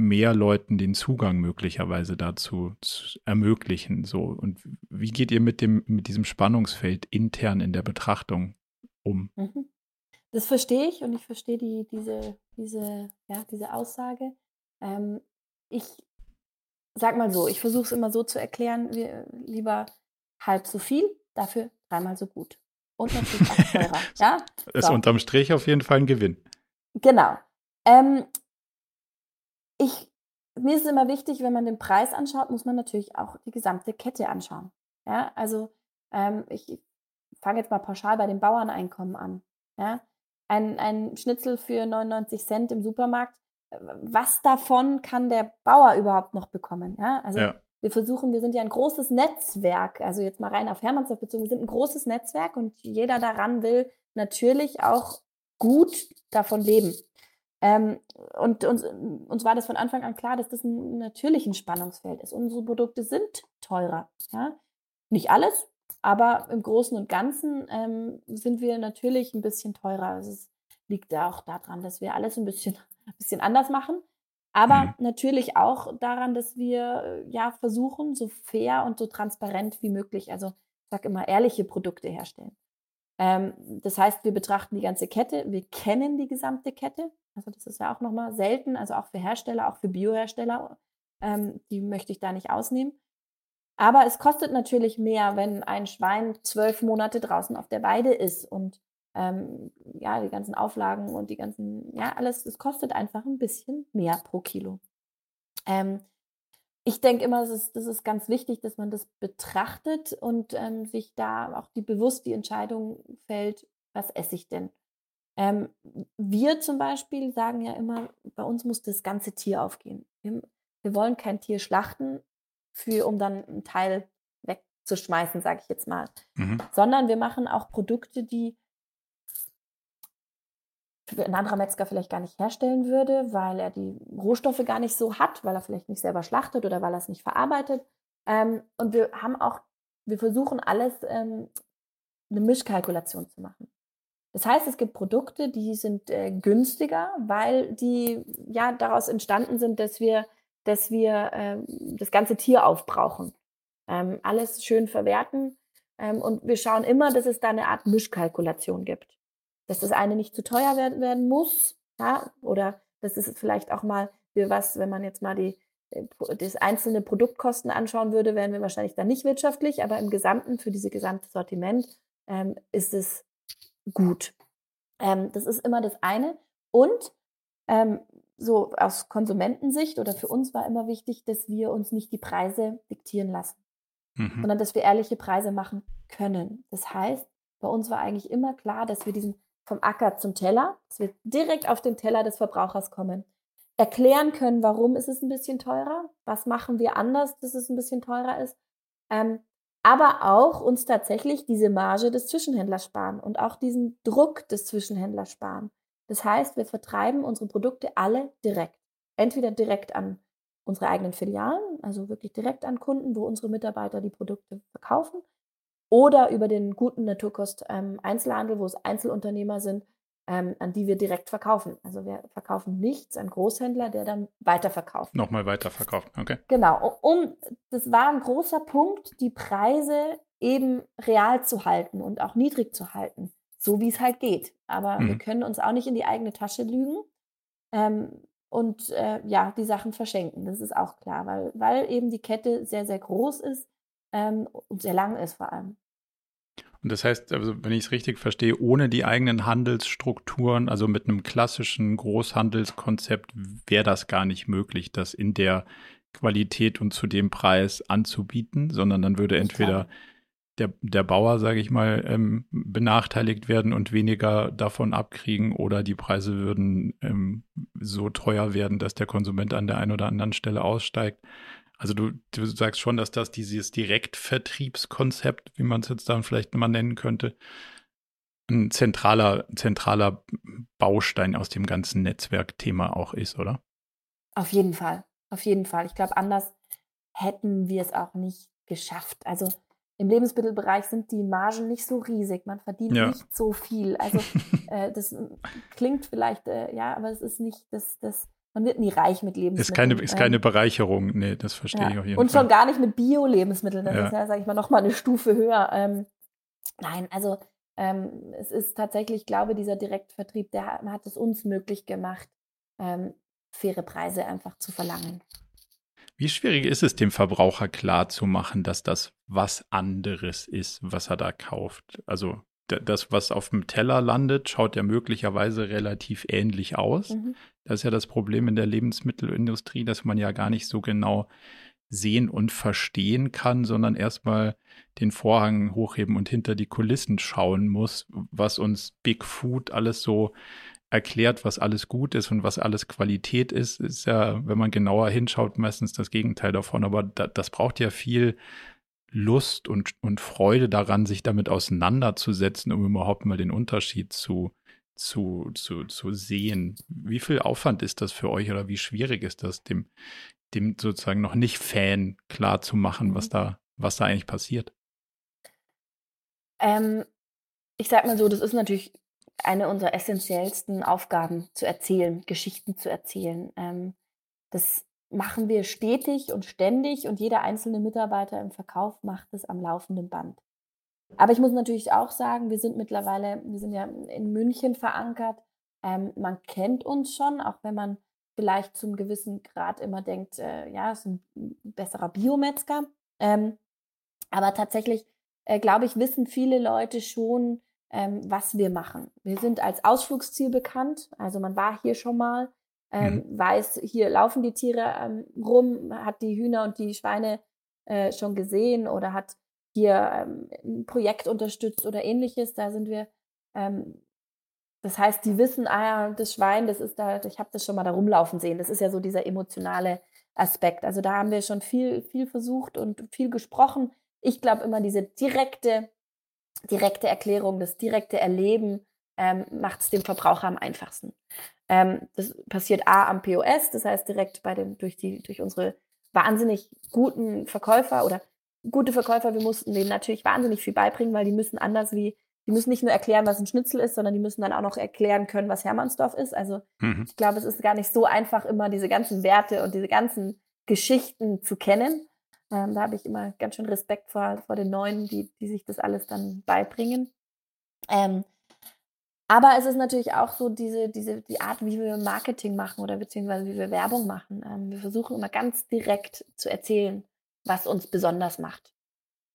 mehr Leuten den Zugang möglicherweise dazu ermöglichen. So. Und wie geht ihr mit dem, mit diesem Spannungsfeld intern in der Betrachtung um? Mhm. Das verstehe ich und ich verstehe die, diese, diese, ja, diese Aussage. Ähm, ich sag mal so, ich versuche es immer so zu erklären, wir, lieber halb so viel, dafür dreimal so gut. Und natürlich auch teurer. ja? Ist so. unterm Strich auf jeden Fall ein Gewinn. Genau. Ähm, ich, mir ist es immer wichtig, wenn man den Preis anschaut, muss man natürlich auch die gesamte Kette anschauen. Ja, also ähm, ich fange jetzt mal pauschal bei den Bauerneinkommen an. Ja, ein, ein Schnitzel für 99 Cent im Supermarkt, was davon kann der Bauer überhaupt noch bekommen? Ja, also ja. wir versuchen, wir sind ja ein großes Netzwerk, also jetzt mal rein auf Hermannsdorf bezogen, wir sind ein großes Netzwerk und jeder daran will natürlich auch gut davon leben. Ähm, und uns, uns war das von Anfang an klar, dass das ein natürliches Spannungsfeld ist. Unsere Produkte sind teurer. Ja? Nicht alles, aber im Großen und Ganzen ähm, sind wir natürlich ein bisschen teurer. Also es liegt ja auch daran, dass wir alles ein bisschen, ein bisschen anders machen. Aber mhm. natürlich auch daran, dass wir ja versuchen, so fair und so transparent wie möglich, also ich sage immer, ehrliche Produkte herstellen. Ähm, das heißt, wir betrachten die ganze Kette, wir kennen die gesamte Kette. Also das ist ja auch nochmal selten, also auch für Hersteller, auch für Biohersteller, ähm, die möchte ich da nicht ausnehmen. Aber es kostet natürlich mehr, wenn ein Schwein zwölf Monate draußen auf der Weide ist und ähm, ja, die ganzen Auflagen und die ganzen, ja, alles, es kostet einfach ein bisschen mehr pro Kilo. Ähm, ich denke immer, das ist, das ist ganz wichtig, dass man das betrachtet und ähm, sich da auch die bewusst die Entscheidung fällt, was esse ich denn? Ähm, wir zum Beispiel sagen ja immer, bei uns muss das ganze Tier aufgehen. Wir, wir wollen kein Tier schlachten, für, um dann einen Teil wegzuschmeißen, sage ich jetzt mal. Mhm. Sondern wir machen auch Produkte, die ein anderer Metzger vielleicht gar nicht herstellen würde, weil er die Rohstoffe gar nicht so hat, weil er vielleicht nicht selber schlachtet oder weil er es nicht verarbeitet. Ähm, und wir haben auch, wir versuchen alles ähm, eine Mischkalkulation zu machen. Das heißt, es gibt Produkte, die sind äh, günstiger, weil die ja daraus entstanden sind, dass wir, dass wir äh, das ganze Tier aufbrauchen. Ähm, alles schön verwerten. Ähm, und wir schauen immer, dass es da eine Art Mischkalkulation gibt dass das eine nicht zu teuer werden, werden muss, ja, oder das ist vielleicht auch mal für was, wenn man jetzt mal die, äh, das einzelne Produktkosten anschauen würde, wären wir wahrscheinlich dann nicht wirtschaftlich, aber im Gesamten, für dieses gesamte Sortiment, ähm, ist es gut. Ähm, das ist immer das eine. Und ähm, so aus Konsumentensicht oder für uns war immer wichtig, dass wir uns nicht die Preise diktieren lassen, mhm. sondern dass wir ehrliche Preise machen können. Das heißt, bei uns war eigentlich immer klar, dass wir diesen vom Acker zum Teller, dass wir direkt auf den Teller des Verbrauchers kommen. Erklären können, warum ist es ein bisschen teurer, was machen wir anders, dass es ein bisschen teurer ist. Ähm, aber auch uns tatsächlich diese Marge des Zwischenhändlers sparen und auch diesen Druck des Zwischenhändlers sparen. Das heißt, wir vertreiben unsere Produkte alle direkt. Entweder direkt an unsere eigenen Filialen, also wirklich direkt an Kunden, wo unsere Mitarbeiter die Produkte verkaufen, oder über den guten Naturkost-Einzelhandel, ähm, wo es Einzelunternehmer sind, ähm, an die wir direkt verkaufen. Also wir verkaufen nichts an Großhändler, der dann weiterverkauft. Nochmal weiterverkauft, okay. Genau. Um, das war ein großer Punkt, die Preise eben real zu halten und auch niedrig zu halten, so wie es halt geht. Aber mhm. wir können uns auch nicht in die eigene Tasche lügen ähm, und äh, ja, die Sachen verschenken. Das ist auch klar, weil, weil eben die Kette sehr, sehr groß ist ähm, und sehr lang ist vor allem. Und das heißt, also wenn ich es richtig verstehe, ohne die eigenen Handelsstrukturen, also mit einem klassischen Großhandelskonzept, wäre das gar nicht möglich, das in der Qualität und zu dem Preis anzubieten, sondern dann würde entweder der, der Bauer, sage ich mal, ähm, benachteiligt werden und weniger davon abkriegen oder die Preise würden ähm, so teuer werden, dass der Konsument an der einen oder anderen Stelle aussteigt. Also du, du sagst schon, dass das dieses Direktvertriebskonzept, wie man es jetzt dann vielleicht mal nennen könnte, ein zentraler, zentraler Baustein aus dem ganzen Netzwerkthema auch ist, oder? Auf jeden Fall, auf jeden Fall. Ich glaube, anders hätten wir es auch nicht geschafft. Also im Lebensmittelbereich sind die Margen nicht so riesig, man verdient ja. nicht so viel. Also äh, das klingt vielleicht, äh, ja, aber es ist nicht das, das man wird nie reich mit Lebensmitteln. Ist keine, ist keine ähm, Bereicherung, nee, das verstehe ja. ich auf jeden Und Fall. Und schon gar nicht mit Bio-Lebensmitteln, das ja. ist ja, sage ich mal, nochmal eine Stufe höher. Ähm, nein, also ähm, es ist tatsächlich, ich glaube, dieser Direktvertrieb, der hat, hat es uns möglich gemacht, ähm, faire Preise einfach zu verlangen. Wie schwierig ist es dem Verbraucher klarzumachen, dass das was anderes ist, was er da kauft? Also das, was auf dem Teller landet, schaut ja möglicherweise relativ ähnlich aus. Mhm. Das ist ja das Problem in der Lebensmittelindustrie, dass man ja gar nicht so genau sehen und verstehen kann, sondern erstmal den Vorhang hochheben und hinter die Kulissen schauen muss, was uns Big Food alles so erklärt, was alles gut ist und was alles Qualität ist, ist ja, wenn man genauer hinschaut, meistens das Gegenteil davon. Aber da, das braucht ja viel Lust und, und Freude daran, sich damit auseinanderzusetzen, um überhaupt mal den Unterschied zu, zu, zu, zu sehen. Wie viel Aufwand ist das für euch oder wie schwierig ist das, dem, dem sozusagen noch nicht Fan klar zu machen, was mhm. da, was da eigentlich passiert? Ähm, ich sag mal so, das ist natürlich eine unserer essentiellsten Aufgaben, zu erzählen, Geschichten zu erzählen. Ähm, das machen wir stetig und ständig und jeder einzelne Mitarbeiter im Verkauf macht es am laufenden Band. Aber ich muss natürlich auch sagen, wir sind mittlerweile, wir sind ja in München verankert. Ähm, man kennt uns schon, auch wenn man vielleicht zum gewissen Grad immer denkt, äh, ja, ist ein besserer Biometzger. Ähm, aber tatsächlich, äh, glaube ich, wissen viele Leute schon, ähm, was wir machen. Wir sind als Ausflugsziel bekannt, also man war hier schon mal ähm, mhm. weiß, hier laufen die Tiere ähm, rum, hat die Hühner und die Schweine äh, schon gesehen oder hat hier ähm, ein Projekt unterstützt oder ähnliches. Da sind wir, ähm, das heißt, die wissen, ah ja, das Schwein, das ist da, ich habe das schon mal da rumlaufen sehen. Das ist ja so dieser emotionale Aspekt. Also da haben wir schon viel, viel versucht und viel gesprochen. Ich glaube immer, diese direkte, direkte Erklärung, das direkte Erleben ähm, macht es dem Verbraucher am einfachsten. Ähm, das passiert A am POS, das heißt direkt bei den, durch, die, durch unsere wahnsinnig guten Verkäufer oder gute Verkäufer, wir mussten denen natürlich wahnsinnig viel beibringen, weil die müssen anders wie, die müssen nicht nur erklären, was ein Schnitzel ist, sondern die müssen dann auch noch erklären können, was Hermannsdorf ist. Also mhm. ich glaube, es ist gar nicht so einfach, immer diese ganzen Werte und diese ganzen Geschichten zu kennen. Ähm, da habe ich immer ganz schön Respekt vor, vor den Neuen, die, die sich das alles dann beibringen. Ähm, aber es ist natürlich auch so diese, diese, die Art, wie wir Marketing machen oder beziehungsweise wie wir Werbung machen. Ähm, wir versuchen immer ganz direkt zu erzählen, was uns besonders macht.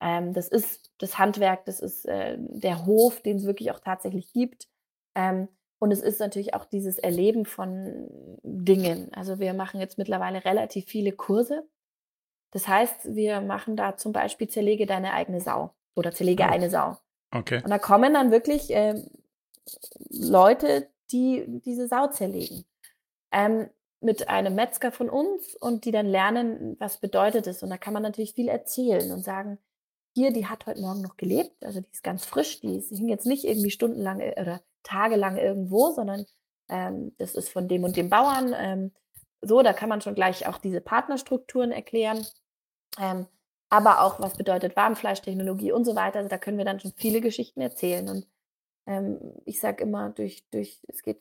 Ähm, das ist das Handwerk, das ist äh, der Hof, den es wirklich auch tatsächlich gibt. Ähm, und es ist natürlich auch dieses Erleben von Dingen. Also wir machen jetzt mittlerweile relativ viele Kurse. Das heißt, wir machen da zum Beispiel zerlege deine eigene Sau oder zerlege eine Sau. Okay. Und da kommen dann wirklich äh, Leute, die diese Sau zerlegen. Ähm, mit einem Metzger von uns und die dann lernen, was bedeutet es. Und da kann man natürlich viel erzählen und sagen, hier, die hat heute Morgen noch gelebt, also die ist ganz frisch, die, hing jetzt nicht irgendwie stundenlang äh, oder tagelang irgendwo, sondern ähm, das ist von dem und dem Bauern. Ähm, so, da kann man schon gleich auch diese Partnerstrukturen erklären. Ähm, aber auch, was bedeutet Warmfleischtechnologie und so weiter. Also da können wir dann schon viele Geschichten erzählen. Und ähm, ich sage immer, durch, durch, es geht,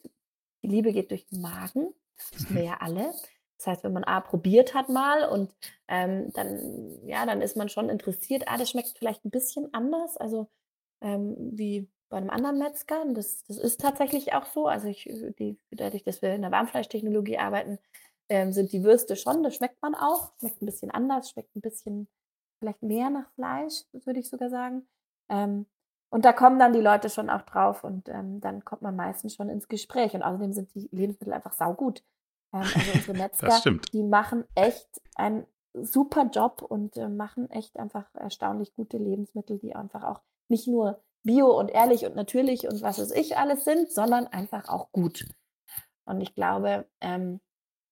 die Liebe geht durch den Magen. Das wissen wir ja alle. Das heißt, wenn man A probiert hat mal und ähm, dann, ja, dann ist man schon interessiert, ah, das schmeckt vielleicht ein bisschen anders, also ähm, wie bei einem anderen Metzger. Und das, das ist tatsächlich auch so. Also ich, die, dadurch, dass wir in der Warmfleischtechnologie arbeiten, ähm, sind die Würste schon, das schmeckt man auch. Schmeckt ein bisschen anders, schmeckt ein bisschen vielleicht mehr nach Fleisch, würde ich sogar sagen. Ähm, Und da kommen dann die Leute schon auch drauf und ähm, dann kommt man meistens schon ins Gespräch. Und außerdem sind die Lebensmittel einfach saugut. Ähm, also unsere Metzger, die machen echt einen super Job und äh, machen echt einfach erstaunlich gute Lebensmittel, die einfach auch nicht nur bio und ehrlich und natürlich und was weiß ich alles sind, sondern einfach auch gut. Und ich glaube, ähm,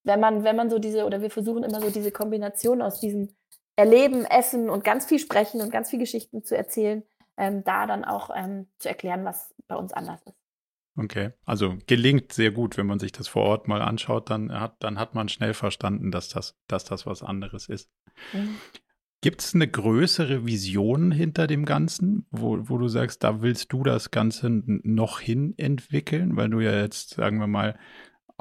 wenn man, wenn man so diese, oder wir versuchen immer so diese Kombination aus diesem Erleben, Essen und ganz viel sprechen und ganz viel Geschichten zu erzählen, ähm, da dann auch ähm, zu erklären, was bei uns anders ist. Okay, also gelingt sehr gut, wenn man sich das vor Ort mal anschaut, dann hat, dann hat man schnell verstanden, dass das, dass das was anderes ist. Mhm. Gibt es eine größere Vision hinter dem Ganzen, wo, wo du sagst, da willst du das Ganze noch hin entwickeln, weil du ja jetzt, sagen wir mal,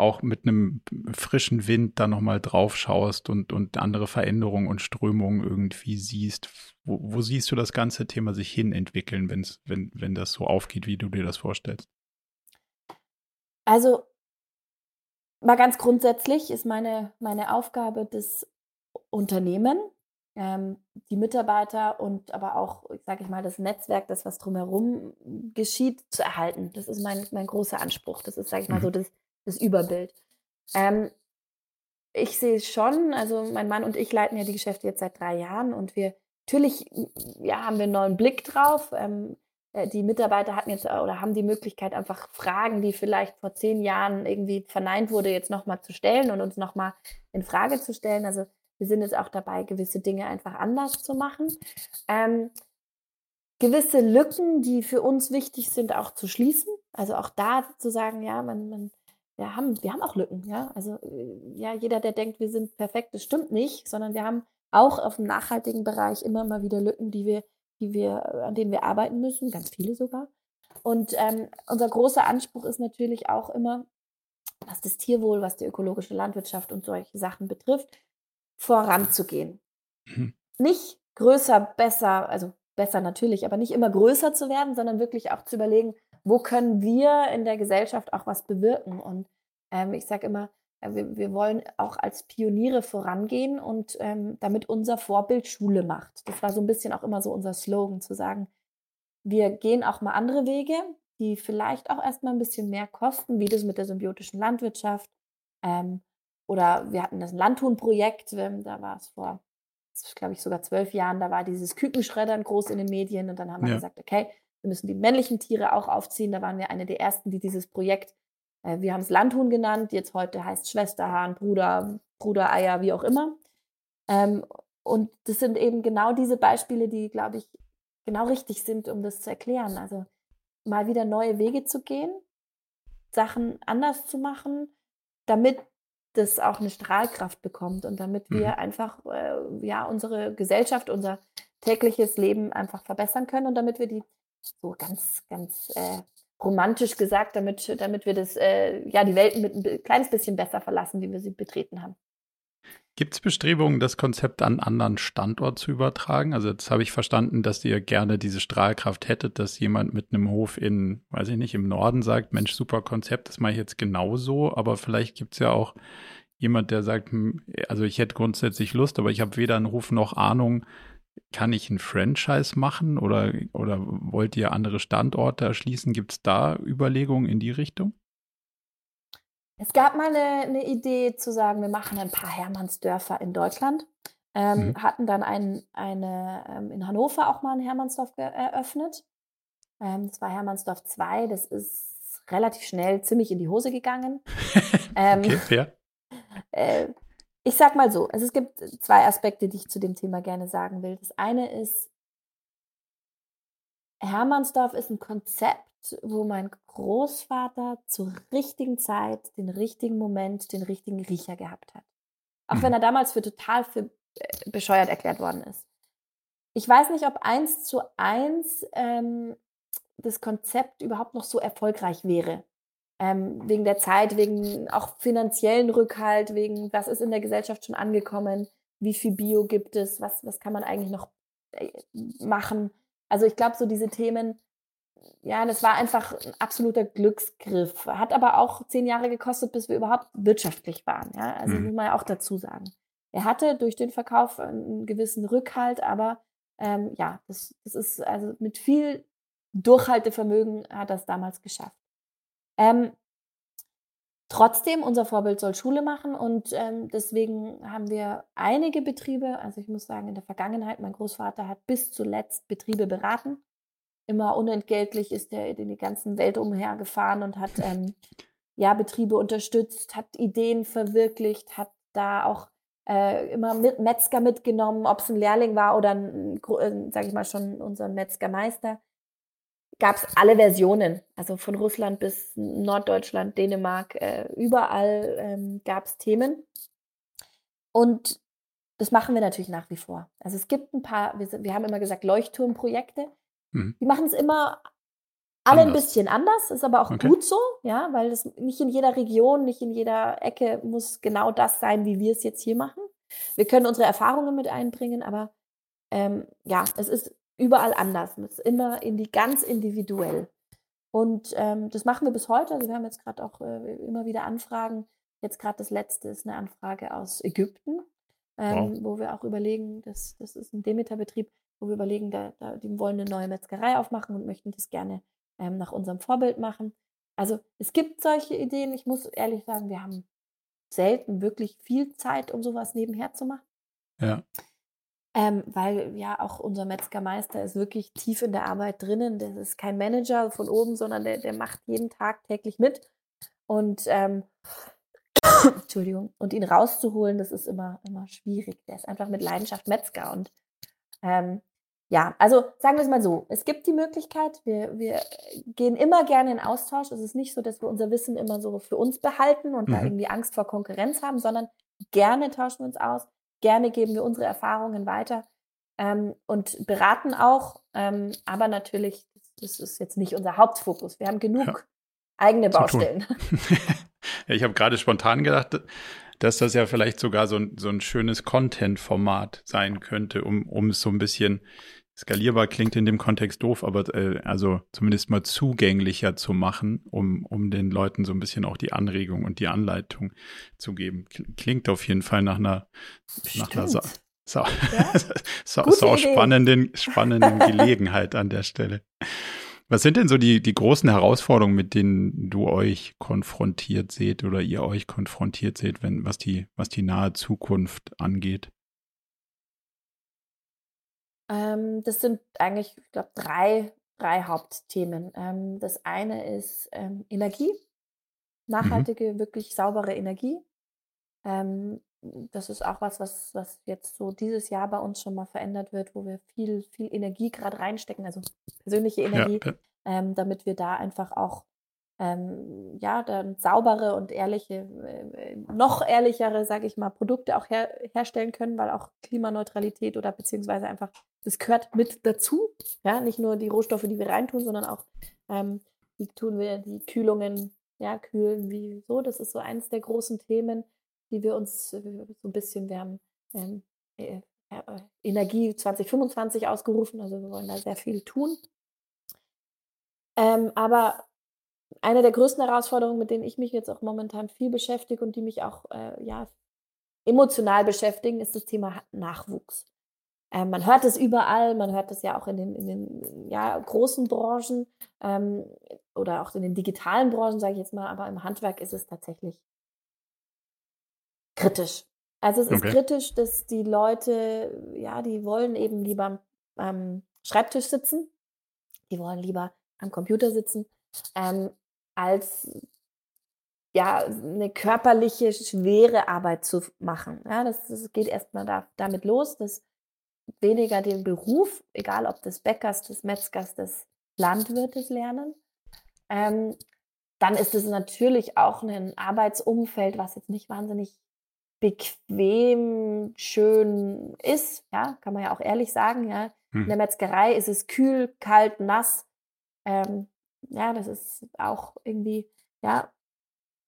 auch mit einem frischen Wind da nochmal drauf schaust und, und andere Veränderungen und Strömungen irgendwie siehst. Wo, wo siehst du das ganze Thema sich hin entwickeln, wenn's, wenn, wenn das so aufgeht, wie du dir das vorstellst? Also, mal ganz grundsätzlich ist meine, meine Aufgabe das Unternehmen, ähm, die Mitarbeiter und aber auch, sage ich mal, das Netzwerk, das was drumherum geschieht, zu erhalten. Das ist mein, mein großer Anspruch. Das ist, sage ich mal, so mhm. das, das Überbild. Ähm, ich sehe schon, also mein Mann und ich leiten ja die Geschäfte jetzt seit drei Jahren und wir natürlich ja, haben wir einen neuen Blick drauf. Ähm, äh, die Mitarbeiter hatten jetzt oder haben die Möglichkeit, einfach Fragen, die vielleicht vor zehn Jahren irgendwie verneint wurde, jetzt nochmal zu stellen und uns nochmal in Frage zu stellen. Also wir sind jetzt auch dabei, gewisse Dinge einfach anders zu machen. Ähm, gewisse Lücken, die für uns wichtig sind, auch zu schließen. Also auch da zu sagen, ja, man, man wir haben, wir haben auch Lücken, ja. Also äh, ja, jeder, der denkt, wir sind perfekt, das stimmt nicht, sondern wir haben auch auf dem nachhaltigen Bereich immer mal wieder Lücken, die wir, die wir, an denen wir arbeiten müssen, ganz viele sogar. Und ähm, unser großer Anspruch ist natürlich auch immer, was das Tierwohl, was die ökologische Landwirtschaft und solche Sachen betrifft, voranzugehen. Mhm. Nicht größer, besser, also besser natürlich, aber nicht immer größer zu werden, sondern wirklich auch zu überlegen, wo können wir in der Gesellschaft auch was bewirken. Und ähm, ich sage immer, wir, wir, wollen auch als Pioniere vorangehen und ähm, damit unser Vorbild Schule macht. Das war so ein bisschen auch immer so unser Slogan, zu sagen, wir gehen auch mal andere Wege, die vielleicht auch erstmal ein bisschen mehr kosten, wie das mit der symbiotischen Landwirtschaft ähm, oder wir hatten das Landhuhn-Projekt, ähm, da war es vor, glaube ich, sogar zwölf Jahren, da war dieses Kükenschreddern groß in den Medien und dann haben wir ja. gesagt, okay, wir müssen die männlichen Tiere auch aufziehen. Da waren wir eine der ersten, die dieses Projekt, äh, wir haben es Landhuhn genannt, jetzt heute heißt Schwesterhahn, Bruder, Brudereier, wie auch immer. Ähm, und das sind eben genau diese Beispiele, die, glaube ich, genau richtig sind, um das zu erklären. Also mal wieder neue Wege zu gehen, Sachen anders zu machen, damit das auch eine Strahlkraft bekommt und damit wir mhm. einfach äh, ja unsere Gesellschaft, unser tägliches Leben einfach verbessern können und damit wir die so ganz, ganz äh, romantisch gesagt, damit, damit wir das, äh, ja, die Welt mit ein kleines bisschen besser verlassen, wie wir sie betreten haben. Gibt es Bestrebungen, das Konzept an anderen Standort zu übertragen? Also jetzt habe ich verstanden, dass ihr gerne diese Strahlkraft hättet, dass jemand mit einem Hof in, weiß ich nicht, im Norden sagt, Mensch, super Konzept, das mache ich jetzt genauso, aber vielleicht gibt es ja auch jemand, der sagt, hm, also ich hätte grundsätzlich Lust, aber ich habe weder einen Hof noch Ahnung, kann ich ein Franchise machen oder, oder wollt ihr andere Standorte erschließen? Gibt es da Überlegungen in die Richtung? Es gab mal eine, eine, Idee zu sagen, wir machen ein paar Hermannsdörfer in Deutschland. Ähm, mhm. Hatten dann ein, eine, ähm, in Hannover auch mal ein Hermannsdorf eröffnet. Ähm, das war Hermannsdorf 2. Das ist relativ schnell ziemlich in die Hose gegangen. Ähm, okay, fair. Äh, ich sag mal so, also es gibt zwei Aspekte, die ich zu dem Thema gerne sagen will. Das eine ist, Hermannsdorf ist ein Konzept, wo mein Großvater zur richtigen Zeit, den richtigen Moment, den richtigen Riecher gehabt hat. Auch mhm. wenn er damals für total für äh, bescheuert erklärt worden ist. Ich weiß nicht, ob eins zu eins ähm, das Konzept überhaupt noch so erfolgreich wäre. Ähm, wegen der Zeit, wegen auch finanziellen Rückhalt, wegen was ist in der Gesellschaft schon angekommen, wie viel Bio gibt es, was, was kann man eigentlich noch äh, machen. Also ich glaube, so diese Themen, ja, das war einfach ein absoluter Glücksgriff. Hat aber auch zehn Jahre gekostet, bis wir überhaupt wirtschaftlich waren. Ja? Also mhm. muss man ja auch dazu sagen. Er hatte durch den Verkauf einen gewissen Rückhalt, aber ähm, ja, das, das ist also mit viel Durchhaltevermögen hat das damals geschafft. Ähm, trotzdem, unser Vorbild soll Schule machen und ähm, deswegen haben wir einige Betriebe, also ich muss sagen, in der Vergangenheit, mein Großvater hat bis zuletzt Betriebe beraten. Immer unentgeltlich ist er in die ganzen Welt umhergefahren und hat ähm, ja, Betriebe unterstützt, hat Ideen verwirklicht, hat da auch äh, immer mit Metzger mitgenommen, ob es ein Lehrling war oder ein, äh, sage ich mal schon unser Metzgermeister. Gab es alle Versionen, also von Russland bis Norddeutschland, Dänemark, äh, überall ähm, gab es Themen. Und das machen wir natürlich nach wie vor. Also es gibt ein paar, wir, wir haben immer gesagt, Leuchtturmprojekte. Mhm. Die machen es immer alle anders. ein bisschen anders, ist aber auch okay. gut so, ja, weil es nicht in jeder Region, nicht in jeder Ecke muss genau das sein, wie wir es jetzt hier machen. Wir können unsere Erfahrungen mit einbringen, aber ähm, ja, es ist überall anders. Es ist immer in die ganz individuell. Und ähm, das machen wir bis heute. Also wir haben jetzt gerade auch äh, immer wieder Anfragen. Jetzt gerade das letzte ist eine Anfrage aus Ägypten, ähm, wow. wo wir auch überlegen, das, das ist ein Demeter-Betrieb, wo wir überlegen, da, da, die wollen eine neue Metzgerei aufmachen und möchten das gerne ähm, nach unserem Vorbild machen. Also es gibt solche Ideen. Ich muss ehrlich sagen, wir haben selten wirklich viel Zeit, um sowas nebenher zu machen. Ja. Ähm, weil ja auch unser Metzgermeister ist wirklich tief in der Arbeit drinnen. Der ist kein Manager von oben, sondern der, der macht jeden Tag täglich mit. Und ähm, Entschuldigung, und ihn rauszuholen, das ist immer, immer schwierig. Der ist einfach mit Leidenschaft Metzger und ähm, ja, also sagen wir es mal so, es gibt die Möglichkeit, wir, wir gehen immer gerne in Austausch. Es ist nicht so, dass wir unser Wissen immer so für uns behalten und mhm. da irgendwie Angst vor Konkurrenz haben, sondern gerne tauschen wir uns aus, gerne geben wir unsere Erfahrungen weiter ähm, und beraten auch. Ähm, aber natürlich, das ist jetzt nicht unser Hauptfokus. Wir haben genug ja. eigene Baustellen. ja, ich habe gerade spontan gedacht, dass das ja vielleicht sogar so ein, so ein schönes Content-Format sein könnte, um, um es so ein bisschen Skalierbar klingt in dem Kontext doof, aber äh, also zumindest mal zugänglicher zu machen, um, um den Leuten so ein bisschen auch die Anregung und die Anleitung zu geben. Klingt auf jeden Fall nach einer, nach einer sa sa ja? sa sau spannenden, spannenden Gelegenheit an der Stelle. Was sind denn so die, die großen Herausforderungen, mit denen du euch konfrontiert seht oder ihr euch konfrontiert seht, wenn, was die, was die nahe Zukunft angeht? Ähm, das sind eigentlich, ich glaube, drei, drei Hauptthemen. Ähm, das eine ist ähm, Energie, mhm. nachhaltige, mhm. wirklich saubere Energie. Ähm, das ist auch was, was, was jetzt so dieses Jahr bei uns schon mal verändert wird, wo wir viel, viel Energie gerade reinstecken, also persönliche Energie, ja. Ähm, damit wir da einfach auch ähm, ja, dann saubere und ehrliche, äh, noch ehrlichere, sage ich mal, Produkte auch her herstellen können, weil auch Klimaneutralität oder beziehungsweise einfach, das gehört mit dazu. Ja, nicht nur die Rohstoffe, die wir reintun, sondern auch, ähm, wie tun wir die Kühlungen, ja, kühlen, wie so. Das ist so eins der großen Themen, die wir uns äh, so ein bisschen, wir haben ähm, äh, äh Energie 2025 ausgerufen, also wir wollen da sehr viel tun. Ähm, aber eine der größten Herausforderungen, mit denen ich mich jetzt auch momentan viel beschäftige und die mich auch äh, ja, emotional beschäftigen, ist das Thema Nachwuchs. Ähm, man hört es überall, man hört es ja auch in den, in den ja, großen Branchen ähm, oder auch in den digitalen Branchen, sage ich jetzt mal, aber im Handwerk ist es tatsächlich kritisch. Also es okay. ist kritisch, dass die Leute, ja, die wollen eben lieber am Schreibtisch sitzen, die wollen lieber am Computer sitzen. Ähm, als ja, eine körperliche, schwere Arbeit zu machen. Ja, das, das geht erstmal da, damit los, dass weniger den Beruf, egal ob des Bäckers, des Metzgers, des Landwirtes lernen. Ähm, dann ist es natürlich auch ein Arbeitsumfeld, was jetzt nicht wahnsinnig bequem, schön ist. Ja, kann man ja auch ehrlich sagen. Ja. In der Metzgerei ist es kühl, kalt, nass. Ähm, ja, das ist auch irgendwie, ja,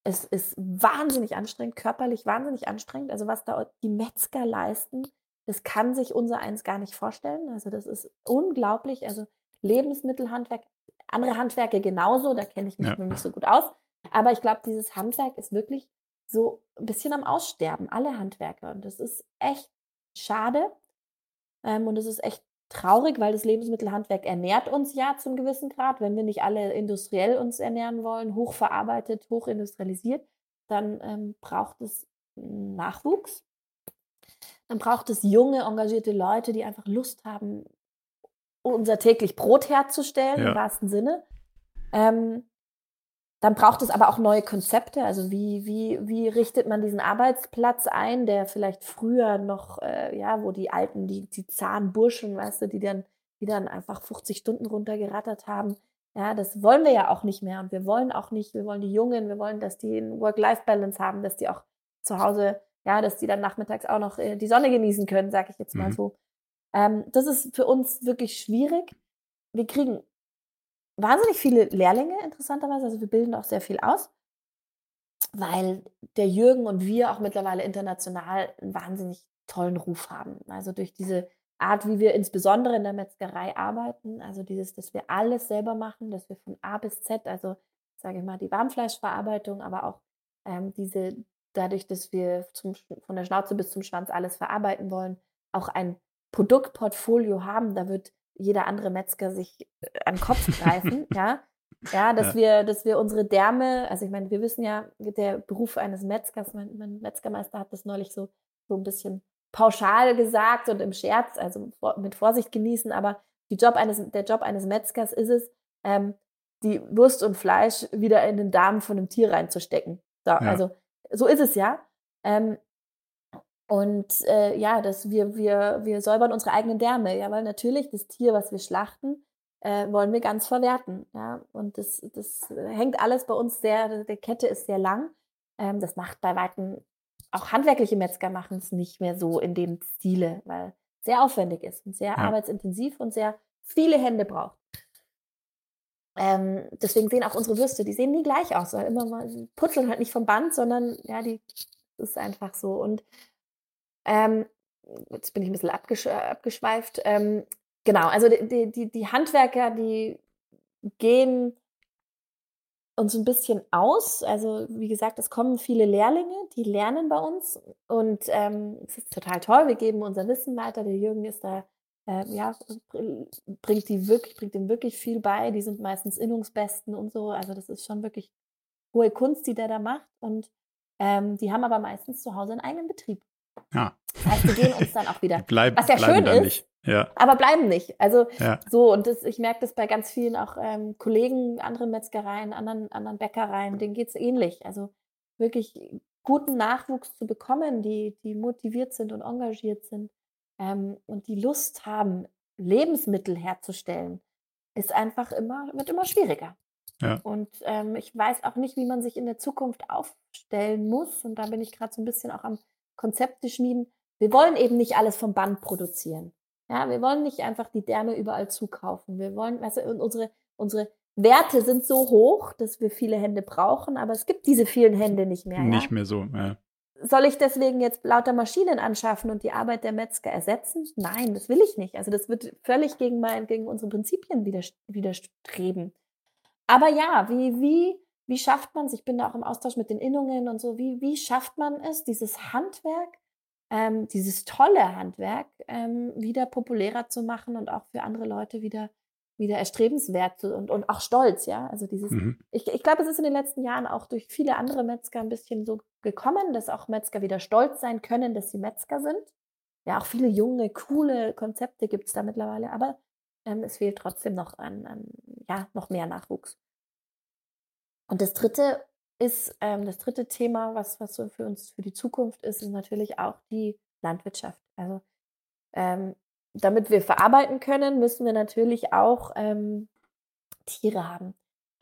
es ist wahnsinnig anstrengend, körperlich wahnsinnig anstrengend. Also was da die Metzger leisten, das kann sich unser eins gar nicht vorstellen. Also das ist unglaublich. Also Lebensmittelhandwerk, andere Handwerke genauso, da kenne ich mich ja. nicht so gut aus. Aber ich glaube, dieses Handwerk ist wirklich so ein bisschen am Aussterben, alle Handwerker. Und das ist echt schade. Ähm, und es ist echt traurig, weil das Lebensmittelhandwerk ernährt uns ja zum gewissen Grad. Wenn wir nicht alle industriell uns ernähren wollen, hochverarbeitet, hochindustrialisiert, dann ähm, braucht es Nachwuchs. Dann braucht es junge, engagierte Leute, die einfach Lust haben, unser täglich Brot herzustellen, ja. im wahrsten Sinne. Ähm, dann braucht es aber auch neue Konzepte. Also wie, wie, wie richtet man diesen Arbeitsplatz ein, der vielleicht früher noch, äh, ja, wo die Alten, die, die Zahnburschen, weißt du, die dann, die dann einfach 50 Stunden runtergerattert haben. Ja, das wollen wir ja auch nicht mehr. Und wir wollen auch nicht, wir wollen die Jungen, wir wollen, dass die ein Work-Life-Balance haben, dass die auch zu Hause, ja, dass die dann nachmittags auch noch äh, die Sonne genießen können, sage ich jetzt mal mhm. so. Ähm, das ist für uns wirklich schwierig. Wir kriegen wahnsinnig viele Lehrlinge, interessanterweise. Also wir bilden auch sehr viel aus, weil der Jürgen und wir auch mittlerweile international einen wahnsinnig tollen Ruf haben. Also durch diese Art, wie wir insbesondere in der Metzgerei arbeiten, also dieses, dass wir alles selber machen, dass wir von A bis Z, also sage ich mal, die Warmfleischverarbeitung, aber auch ähm, diese, dadurch, dass wir zum, von der Schnauze bis zum Schwanz alles verarbeiten wollen, auch ein Produktportfolio haben. Da wird jeder andere Metzger sich äh, an den Kopf greifen, ja. Ja, dass ja. wir, dass wir unsere Därme, also ich meine, wir wissen ja, der Beruf eines Metzgers, mein, mein Metzgermeister hat das neulich so, so ein bisschen pauschal gesagt und im Scherz, also mit Vorsicht genießen, aber die Job eines, der Job eines Metzgers ist es, ähm, die Wurst und Fleisch wieder in den Darm von einem Tier reinzustecken. So, ja. Also so ist es ja. Ähm, und äh, ja, dass wir, wir, wir säubern unsere eigenen Därme, ja, weil natürlich das Tier, was wir schlachten, äh, wollen wir ganz verwerten. Ja? Und das, das hängt alles bei uns sehr, die Kette ist sehr lang. Ähm, das macht bei Weitem, auch handwerkliche Metzger machen es nicht mehr so in dem Stile, weil es sehr aufwendig ist und sehr ja. arbeitsintensiv und sehr viele Hände braucht. Ähm, deswegen sehen auch unsere Würste, die sehen nie gleich aus, weil immer mal putzeln halt nicht vom Band, sondern ja, die ist einfach so. Und ähm, jetzt bin ich ein bisschen abgesch abgeschweift. Ähm, genau, also die, die, die Handwerker, die gehen uns ein bisschen aus. Also wie gesagt, es kommen viele Lehrlinge, die lernen bei uns und ähm, es ist total toll. Wir geben unser Wissen weiter. Der Jürgen ist da, äh, ja, bringt die wirklich, bringt dem wirklich viel bei. Die sind meistens Innungsbesten und so. Also das ist schon wirklich hohe Kunst, die der da macht. Und ähm, die haben aber meistens zu Hause einen eigenen Betrieb. Ja. Heißt, die gehen uns dann auch wieder. Bleib, was ja schön ist. Nicht. Ja. Aber bleiben nicht. Also ja. so, und das, ich merke das bei ganz vielen auch ähm, Kollegen, anderen Metzgereien, anderen, anderen Bäckereien, denen geht es ähnlich. Also wirklich guten Nachwuchs zu bekommen, die, die motiviert sind und engagiert sind ähm, und die Lust haben, Lebensmittel herzustellen, ist einfach immer, wird immer schwieriger. Ja. Und ähm, ich weiß auch nicht, wie man sich in der Zukunft aufstellen muss. Und da bin ich gerade so ein bisschen auch am Konzepte schmieden. Wir wollen eben nicht alles vom Band produzieren. Ja, wir wollen nicht einfach die Därme überall zukaufen. Wir wollen, weißt du, unsere, unsere Werte sind so hoch, dass wir viele Hände brauchen, aber es gibt diese vielen Hände nicht mehr. Nicht ja? mehr so, ja. Soll ich deswegen jetzt lauter Maschinen anschaffen und die Arbeit der Metzger ersetzen? Nein, das will ich nicht. Also das wird völlig gegen, mein, gegen unsere Prinzipien widerstreben. Aber ja, wie, wie wie schafft man es, ich bin da auch im Austausch mit den Innungen und so, wie, wie schafft man es, dieses Handwerk, ähm, dieses tolle Handwerk ähm, wieder populärer zu machen und auch für andere Leute wieder, wieder erstrebenswert zu, und, und auch stolz, ja. Also dieses, mhm. ich, ich glaube, es ist in den letzten Jahren auch durch viele andere Metzger ein bisschen so gekommen, dass auch Metzger wieder stolz sein können, dass sie Metzger sind. Ja, auch viele junge, coole Konzepte gibt es da mittlerweile, aber ähm, es fehlt trotzdem noch an, an, ja, noch mehr Nachwuchs. Und das dritte ist, ähm, das dritte Thema, was, was so für uns für die Zukunft ist, ist natürlich auch die Landwirtschaft. Also ähm, damit wir verarbeiten können, müssen wir natürlich auch ähm, Tiere haben.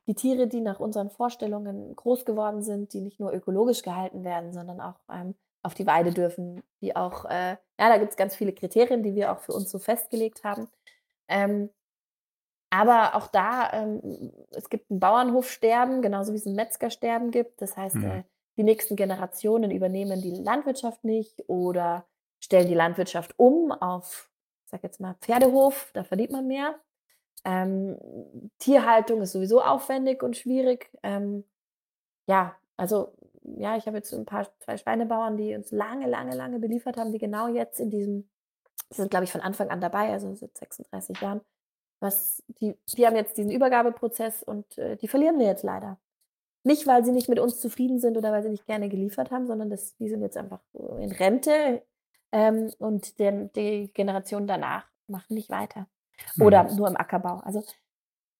Die Tiere, die nach unseren Vorstellungen groß geworden sind, die nicht nur ökologisch gehalten werden, sondern auch ähm, auf die Weide dürfen, die auch, äh, ja, da gibt es ganz viele Kriterien, die wir auch für uns so festgelegt haben. Ähm, aber auch da, ähm, es gibt ein Bauernhofsterben, genauso wie es ein Metzgersterben gibt. Das heißt, mhm. äh, die nächsten Generationen übernehmen die Landwirtschaft nicht oder stellen die Landwirtschaft um auf, ich sag jetzt mal, Pferdehof, da verdient man mehr. Ähm, Tierhaltung ist sowieso aufwendig und schwierig. Ähm, ja, also ja, ich habe jetzt ein paar zwei Schweinebauern, die uns lange, lange, lange beliefert haben, die genau jetzt in diesem sind, glaube ich, von Anfang an dabei, also seit 36 Jahren. Was, die, die haben jetzt diesen Übergabeprozess und äh, die verlieren wir jetzt leider. Nicht, weil sie nicht mit uns zufrieden sind oder weil sie nicht gerne geliefert haben, sondern das, die sind jetzt einfach in Rente ähm, und den, die Generation danach machen nicht weiter. Oder mhm. nur im Ackerbau. Also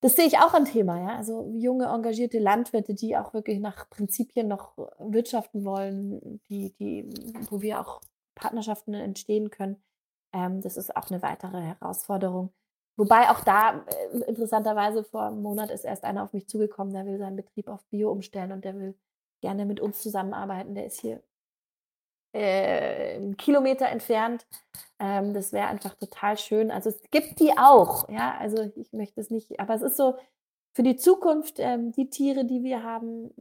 das sehe ich auch ein Thema, ja. Also junge, engagierte Landwirte, die auch wirklich nach Prinzipien noch wirtschaften wollen, die, die, wo wir auch Partnerschaften entstehen können. Ähm, das ist auch eine weitere Herausforderung. Wobei auch da äh, interessanterweise vor einem Monat ist erst einer auf mich zugekommen, der will seinen Betrieb auf Bio umstellen und der will gerne mit uns zusammenarbeiten. Der ist hier äh, einen Kilometer entfernt. Ähm, das wäre einfach total schön. Also es gibt die auch, ja. Also ich möchte es nicht, aber es ist so für die Zukunft ähm, die Tiere, die wir haben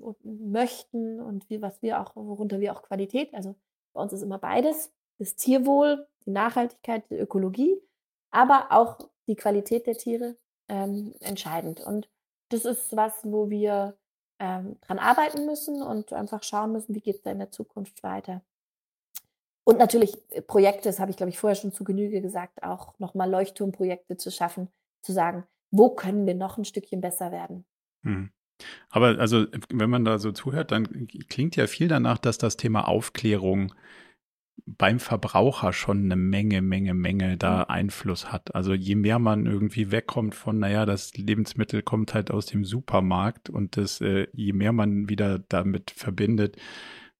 und möchten und wie, was wir auch, worunter wir auch Qualität, also bei uns ist immer beides, das Tierwohl, die Nachhaltigkeit, die Ökologie, aber auch die Qualität der Tiere ähm, entscheidend. Und das ist was, wo wir ähm, dran arbeiten müssen und einfach schauen müssen, wie geht es da in der Zukunft weiter. Und natürlich äh, Projekte, das habe ich, glaube ich, vorher schon zu Genüge gesagt, auch nochmal Leuchtturmprojekte zu schaffen, zu sagen, wo können wir noch ein Stückchen besser werden. Hm. Aber also, wenn man da so zuhört, dann klingt ja viel danach, dass das Thema Aufklärung beim Verbraucher schon eine Menge, Menge, Menge da. Einfluss hat. Also je mehr man irgendwie wegkommt von, naja, das Lebensmittel kommt halt aus dem Supermarkt und das, äh, je mehr man wieder damit verbindet,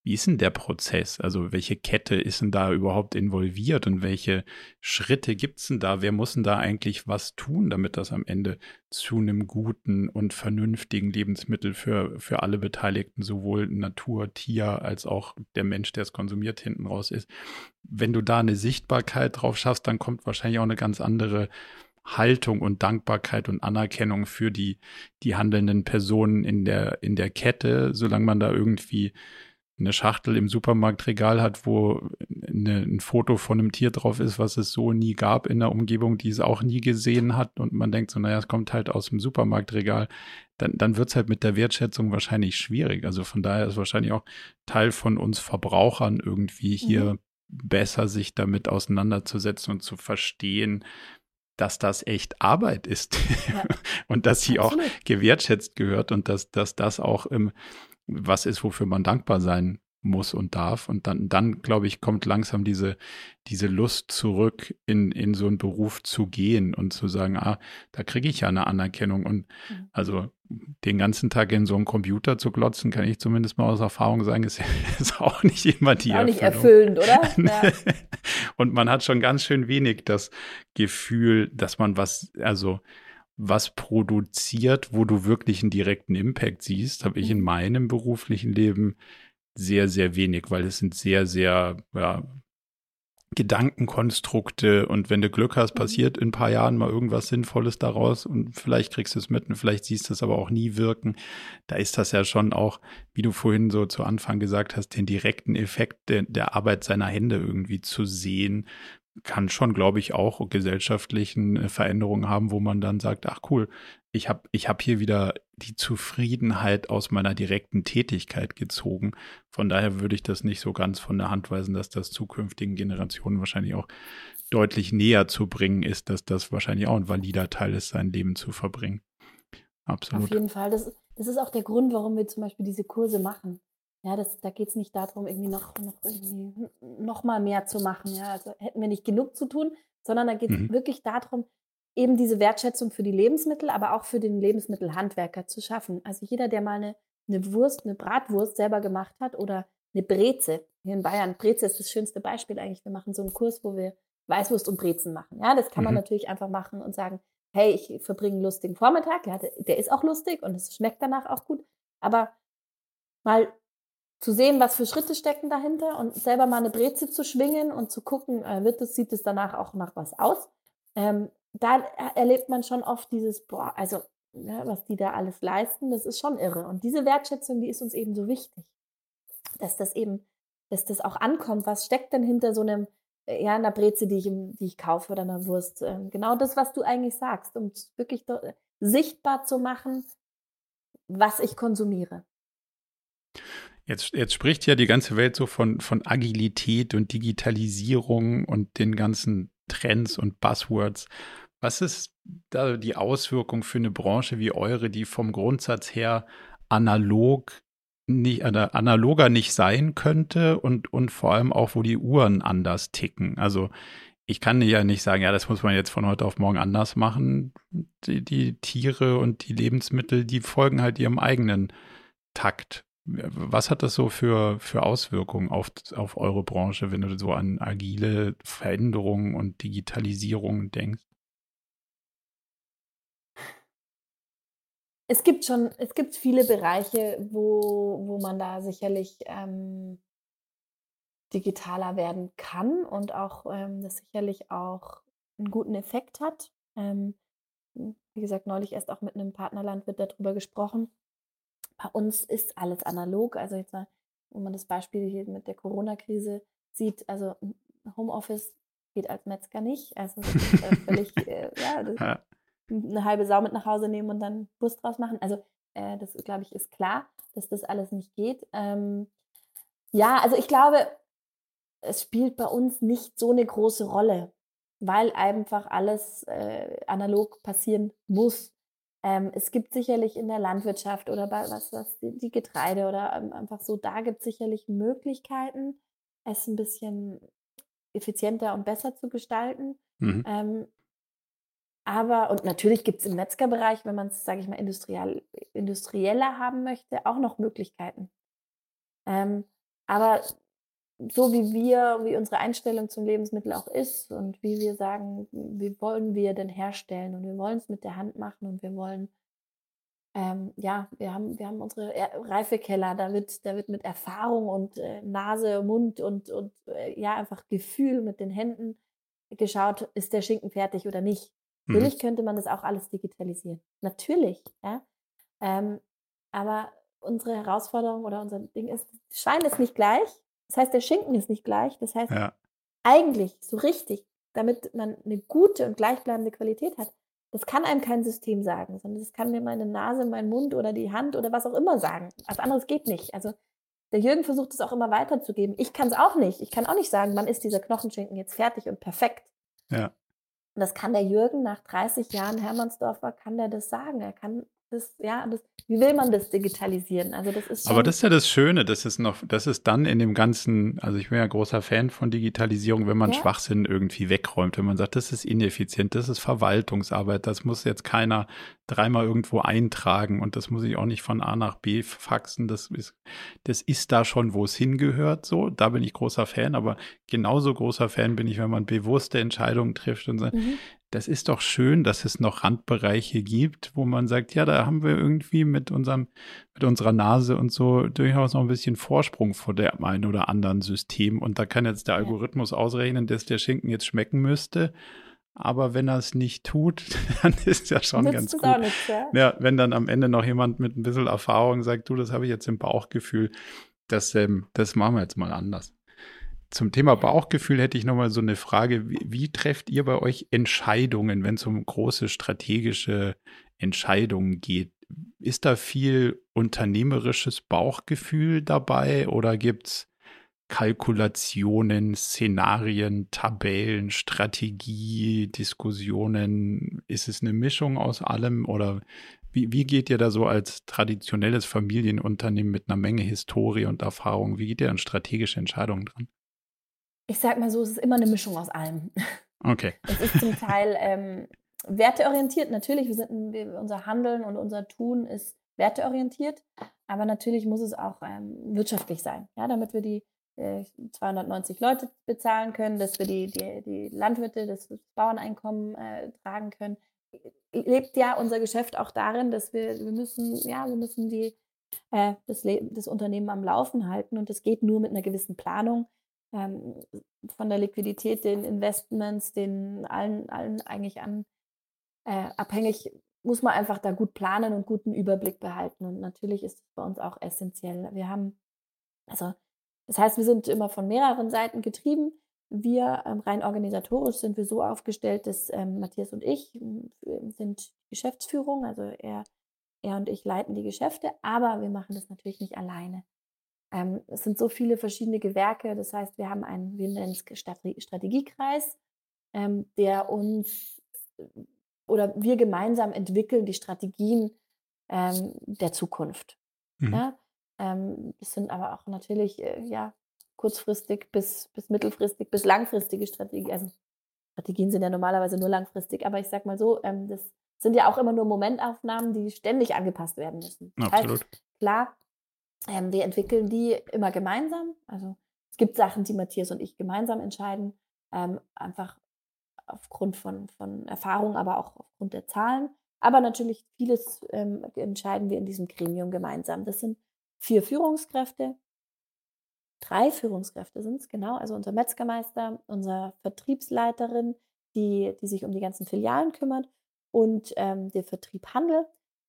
wie ist denn der Prozess? Also welche Kette ist denn da überhaupt involviert und welche Schritte gibt es denn da? Wer muss denn da eigentlich was tun, damit das am Ende zu einem guten und vernünftigen Lebensmittel für, für alle Beteiligten, sowohl Natur, Tier als auch der Mensch, der es konsumiert, hinten raus ist? Wenn du da eine Sichtbarkeit drauf schaffst, dann kommt wahrscheinlich auch eine ganz andere Haltung und Dankbarkeit und Anerkennung für die, die handelnden Personen in der, in der Kette, solange man da irgendwie eine Schachtel im Supermarktregal hat, wo eine, ein Foto von einem Tier drauf ist, was es so nie gab in der Umgebung, die es auch nie gesehen hat und man denkt so, naja, es kommt halt aus dem Supermarktregal, dann, dann wird es halt mit der Wertschätzung wahrscheinlich schwierig. Also von daher ist wahrscheinlich auch Teil von uns Verbrauchern irgendwie hier mhm. besser sich damit auseinanderzusetzen und zu verstehen, dass das echt Arbeit ist ja. und dass sie Absolut. auch gewertschätzt gehört und dass, dass das auch im, was ist, wofür man dankbar sein muss und darf. Und dann, dann glaube ich, kommt langsam diese, diese Lust zurück, in, in so einen Beruf zu gehen und zu sagen, ah, da kriege ich ja eine Anerkennung. Und mhm. also den ganzen Tag in so einen Computer zu glotzen, kann ich zumindest mal aus Erfahrung sagen, ist, ist auch nicht immer die auch nicht erfüllend, oder? Ja. und man hat schon ganz schön wenig das Gefühl, dass man was, also was produziert, wo du wirklich einen direkten Impact siehst, habe ich in mhm. meinem beruflichen Leben sehr, sehr wenig, weil es sind sehr, sehr ja, Gedankenkonstrukte und wenn du Glück hast, mhm. passiert in ein paar Jahren mal irgendwas Sinnvolles daraus und vielleicht kriegst du es mit und vielleicht siehst du es aber auch nie wirken. Da ist das ja schon auch, wie du vorhin so zu Anfang gesagt hast, den direkten Effekt der, der Arbeit seiner Hände irgendwie zu sehen kann schon, glaube ich, auch gesellschaftlichen äh, Veränderungen haben, wo man dann sagt, ach cool, ich habe ich hab hier wieder die Zufriedenheit aus meiner direkten Tätigkeit gezogen. Von daher würde ich das nicht so ganz von der Hand weisen, dass das zukünftigen Generationen wahrscheinlich auch deutlich näher zu bringen ist, dass das wahrscheinlich auch ein valider Teil ist, sein Leben zu verbringen. Absolut. Auf jeden Fall. Das, das ist auch der Grund, warum wir zum Beispiel diese Kurse machen. Ja, das, da geht es nicht darum, irgendwie noch, noch, irgendwie noch mal mehr zu machen. Ja, also hätten wir nicht genug zu tun, sondern da geht es mhm. wirklich darum, eben diese Wertschätzung für die Lebensmittel, aber auch für den Lebensmittelhandwerker zu schaffen. Also jeder, der mal eine, eine Wurst, eine Bratwurst selber gemacht hat oder eine Breze. Hier in Bayern, Breze ist das schönste Beispiel eigentlich. Wir machen so einen Kurs, wo wir Weißwurst und Brezen machen. Ja, das kann man mhm. natürlich einfach machen und sagen, hey, ich verbringe einen lustigen Vormittag. Ja, der ist auch lustig und es schmeckt danach auch gut. Aber mal zu sehen, was für Schritte stecken dahinter und selber mal eine Breze zu schwingen und zu gucken, äh, wird es, sieht es danach auch nach was aus. Ähm, da erlebt man schon oft dieses, boah, also ja, was die da alles leisten, das ist schon irre. Und diese Wertschätzung, die ist uns eben so wichtig, dass das eben, dass das auch ankommt. Was steckt denn hinter so einem, äh, ja, einer Breze, die ich, die ich kaufe oder einer Wurst? Ähm, genau das, was du eigentlich sagst, um wirklich sichtbar zu machen, was ich konsumiere. Jetzt, jetzt spricht ja die ganze Welt so von, von Agilität und Digitalisierung und den ganzen Trends und Buzzwords. Was ist da die Auswirkung für eine Branche wie eure, die vom Grundsatz her analog nicht, analoger nicht sein könnte und, und vor allem auch, wo die Uhren anders ticken? Also ich kann ja nicht sagen, ja, das muss man jetzt von heute auf morgen anders machen. Die, die Tiere und die Lebensmittel, die folgen halt ihrem eigenen Takt. Was hat das so für, für Auswirkungen auf, auf eure Branche, wenn du so an agile Veränderungen und Digitalisierung denkst? Es gibt schon, es gibt viele Bereiche, wo, wo man da sicherlich ähm, digitaler werden kann und auch ähm, das sicherlich auch einen guten Effekt hat. Ähm, wie gesagt, neulich erst auch mit einem Partnerlandwirt darüber gesprochen. Bei uns ist alles analog. Also jetzt mal, wenn man das Beispiel hier mit der Corona-Krise sieht, also Homeoffice geht als Metzger nicht. Also ist äh, völlig, äh, ja, das, eine halbe Sau mit nach Hause nehmen und dann Bus draus machen. Also äh, das, glaube ich, ist klar, dass das alles nicht geht. Ähm, ja, also ich glaube, es spielt bei uns nicht so eine große Rolle, weil einfach alles äh, analog passieren muss. Ähm, es gibt sicherlich in der Landwirtschaft oder bei was, was die, Getreide oder ähm, einfach so, da gibt es sicherlich Möglichkeiten, es ein bisschen effizienter und besser zu gestalten. Mhm. Ähm, aber, und natürlich gibt es im Metzgerbereich, wenn man es, sage ich mal, industriell, industrieller haben möchte, auch noch Möglichkeiten. Ähm, aber so wie wir, wie unsere Einstellung zum Lebensmittel auch ist und wie wir sagen, wie wollen wir denn herstellen und wir wollen es mit der Hand machen und wir wollen, ähm, ja, wir haben, wir haben unsere Reifekeller, da wird, da wird mit Erfahrung und äh, Nase, Mund und, und äh, ja, einfach Gefühl mit den Händen geschaut, ist der Schinken fertig oder nicht. Mhm. Natürlich könnte man das auch alles digitalisieren. Natürlich, ja. Ähm, aber unsere Herausforderung oder unser Ding ist, Schwein ist nicht gleich das heißt, der Schinken ist nicht gleich. Das heißt, ja. eigentlich so richtig, damit man eine gute und gleichbleibende Qualität hat, das kann einem kein System sagen, sondern das kann mir meine Nase, mein Mund oder die Hand oder was auch immer sagen. Was anderes geht nicht. Also der Jürgen versucht es auch immer weiterzugeben. Ich kann es auch nicht. Ich kann auch nicht sagen, wann ist dieser Knochenschinken jetzt fertig und perfekt. Ja. Und das kann der Jürgen nach 30 Jahren Hermannsdorfer, kann der das sagen. Er kann das, ja, das, wie will man das digitalisieren? Also das ist Aber das ist ja das Schöne, das ist noch, das ist dann in dem ganzen, also ich bin ja großer Fan von Digitalisierung, wenn man ja. Schwachsinn irgendwie wegräumt, wenn man sagt, das ist ineffizient, das ist Verwaltungsarbeit, das muss jetzt keiner dreimal irgendwo eintragen und das muss ich auch nicht von A nach B faxen, das ist, das ist da schon, wo es hingehört, so, da bin ich großer Fan, aber genauso großer Fan bin ich, wenn man bewusste Entscheidungen trifft und sagt, mhm das ist doch schön, dass es noch Randbereiche gibt, wo man sagt, ja, da haben wir irgendwie mit unserem, mit unserer Nase und so durchaus noch ein bisschen Vorsprung vor dem einen oder anderen System. Und da kann jetzt der Algorithmus ausrechnen, dass der Schinken jetzt schmecken müsste. Aber wenn er es nicht tut, dann ist ja schon Nützt ganz gut. Nicht, ja? ja? wenn dann am Ende noch jemand mit ein bisschen Erfahrung sagt, du, das habe ich jetzt im Bauchgefühl, das, ähm, das machen wir jetzt mal anders. Zum Thema Bauchgefühl hätte ich nochmal so eine Frage. Wie, wie trefft ihr bei euch Entscheidungen, wenn es um große strategische Entscheidungen geht? Ist da viel unternehmerisches Bauchgefühl dabei oder gibt es Kalkulationen, Szenarien, Tabellen, Strategie, Diskussionen? Ist es eine Mischung aus allem oder wie, wie geht ihr da so als traditionelles Familienunternehmen mit einer Menge Historie und Erfahrung, wie geht ihr an strategische Entscheidungen dran? Ich sag mal so, es ist immer eine Mischung aus allem. Okay. Es ist zum Teil ähm, werteorientiert. Natürlich, wir sind, unser Handeln und unser Tun ist werteorientiert, aber natürlich muss es auch ähm, wirtschaftlich sein, ja, damit wir die äh, 290 Leute bezahlen können, dass wir die, die, die Landwirte, das Bauerneinkommen äh, tragen können. Lebt ja unser Geschäft auch darin, dass wir, wir müssen, ja, wir müssen die, äh, das, das Unternehmen am Laufen halten und das geht nur mit einer gewissen Planung ähm, von der Liquidität, den Investments, den allen, allen eigentlich an äh, abhängig, muss man einfach da gut planen und guten Überblick behalten. Und natürlich ist es bei uns auch essentiell. Wir haben, also das heißt, wir sind immer von mehreren Seiten getrieben. Wir ähm, rein organisatorisch sind wir so aufgestellt, dass ähm, Matthias und ich äh, sind Geschäftsführung, also er, er und ich leiten die Geschäfte, aber wir machen das natürlich nicht alleine. Ähm, es sind so viele verschiedene Gewerke. Das heißt, wir haben einen, wir nennen es Strategiekreis, ähm, der uns oder wir gemeinsam entwickeln die Strategien ähm, der Zukunft. Mhm. Ja? Ähm, das sind aber auch natürlich äh, ja, kurzfristig bis, bis mittelfristig bis langfristige Strategien. Also Strategien sind ja normalerweise nur langfristig, aber ich sag mal so, ähm, das sind ja auch immer nur Momentaufnahmen, die ständig angepasst werden müssen. Absolut. Heißt, klar, ähm, wir entwickeln die immer gemeinsam. Also es gibt Sachen, die Matthias und ich gemeinsam entscheiden, ähm, einfach aufgrund von, von Erfahrung, aber auch aufgrund der Zahlen. Aber natürlich vieles ähm, entscheiden wir in diesem Gremium gemeinsam. Das sind vier Führungskräfte, drei Führungskräfte sind es, genau. Also unser Metzgermeister, unsere Vertriebsleiterin, die, die sich um die ganzen Filialen kümmert und ähm, der Vertrieb Handel.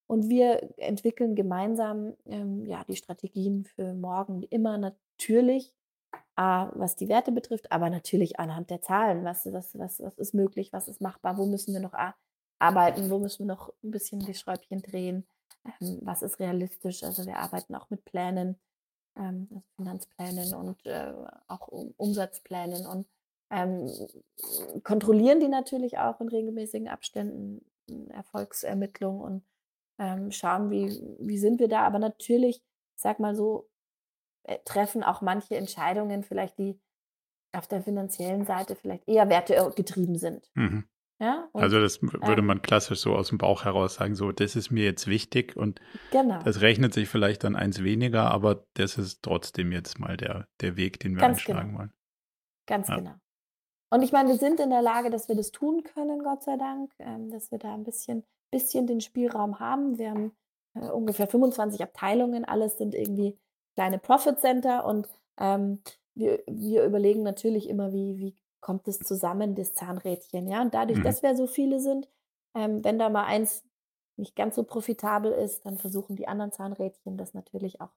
Und wir entwickeln gemeinsam ähm, ja, die Strategien für morgen immer natürlich, A, was die Werte betrifft, aber natürlich anhand der Zahlen. Was, was, was, was ist möglich, was ist machbar, wo müssen wir noch arbeiten, wo müssen wir noch ein bisschen die Schräubchen drehen, ähm, was ist realistisch. Also wir arbeiten auch mit Plänen, ähm, also Finanzplänen und äh, auch um, Umsatzplänen und ähm, kontrollieren die natürlich auch in regelmäßigen Abständen, Erfolgsermittlung und ähm, schauen, wie, wie sind wir da. Aber natürlich, sag mal so, äh, treffen auch manche Entscheidungen vielleicht, die auf der finanziellen Seite vielleicht eher wertegetrieben sind. Mhm. Ja, und, also das würde ähm, man klassisch so aus dem Bauch heraus sagen, so das ist mir jetzt wichtig und genau. das rechnet sich vielleicht dann eins weniger, aber das ist trotzdem jetzt mal der, der Weg, den wir Ganz einschlagen genau. wollen. Ganz ja. genau. Und ich meine, wir sind in der Lage, dass wir das tun können, Gott sei Dank, ähm, dass wir da ein bisschen, bisschen den Spielraum haben. Wir haben äh, ungefähr 25 Abteilungen, alles sind irgendwie kleine Profit Center und ähm, wir, wir überlegen natürlich immer, wie, wie kommt es zusammen, das Zahnrädchen. Ja? Und dadurch, mhm. dass wir so viele sind, ähm, wenn da mal eins nicht ganz so profitabel ist, dann versuchen die anderen Zahnrädchen das natürlich auch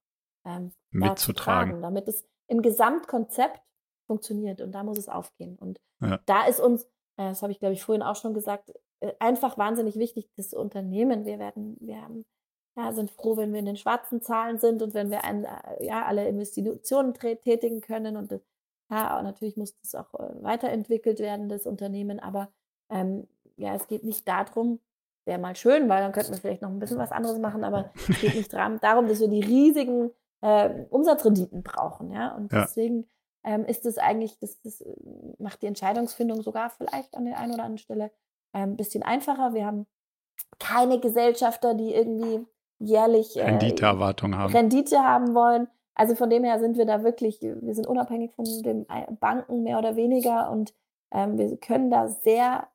ähm, mitzutragen, damit es im Gesamtkonzept funktioniert und da muss es aufgehen. Und ja. da ist uns, äh, das habe ich glaube ich vorhin auch schon gesagt, einfach wahnsinnig wichtig, das Unternehmen. Wir werden, wir haben, ja, sind froh, wenn wir in den schwarzen Zahlen sind und wenn wir ein, äh, ja, alle Investitionen tätigen können und das ja, natürlich muss das auch äh, weiterentwickelt werden, das Unternehmen, aber ähm, ja, es geht nicht darum, wäre mal schön, weil dann könnten wir vielleicht noch ein bisschen was anderes machen, aber es geht nicht darum, dass wir die riesigen äh, Umsatzrenditen brauchen, ja. Und ja. deswegen ähm, ist es eigentlich, das, das äh, macht die Entscheidungsfindung sogar vielleicht an der einen oder anderen Stelle äh, ein bisschen einfacher. Wir haben keine Gesellschafter, die irgendwie jährlich äh, Renditeerwartungen haben. Rendite haben wollen. Also von dem her sind wir da wirklich, wir sind unabhängig von den Banken mehr oder weniger und ähm, wir können da sehr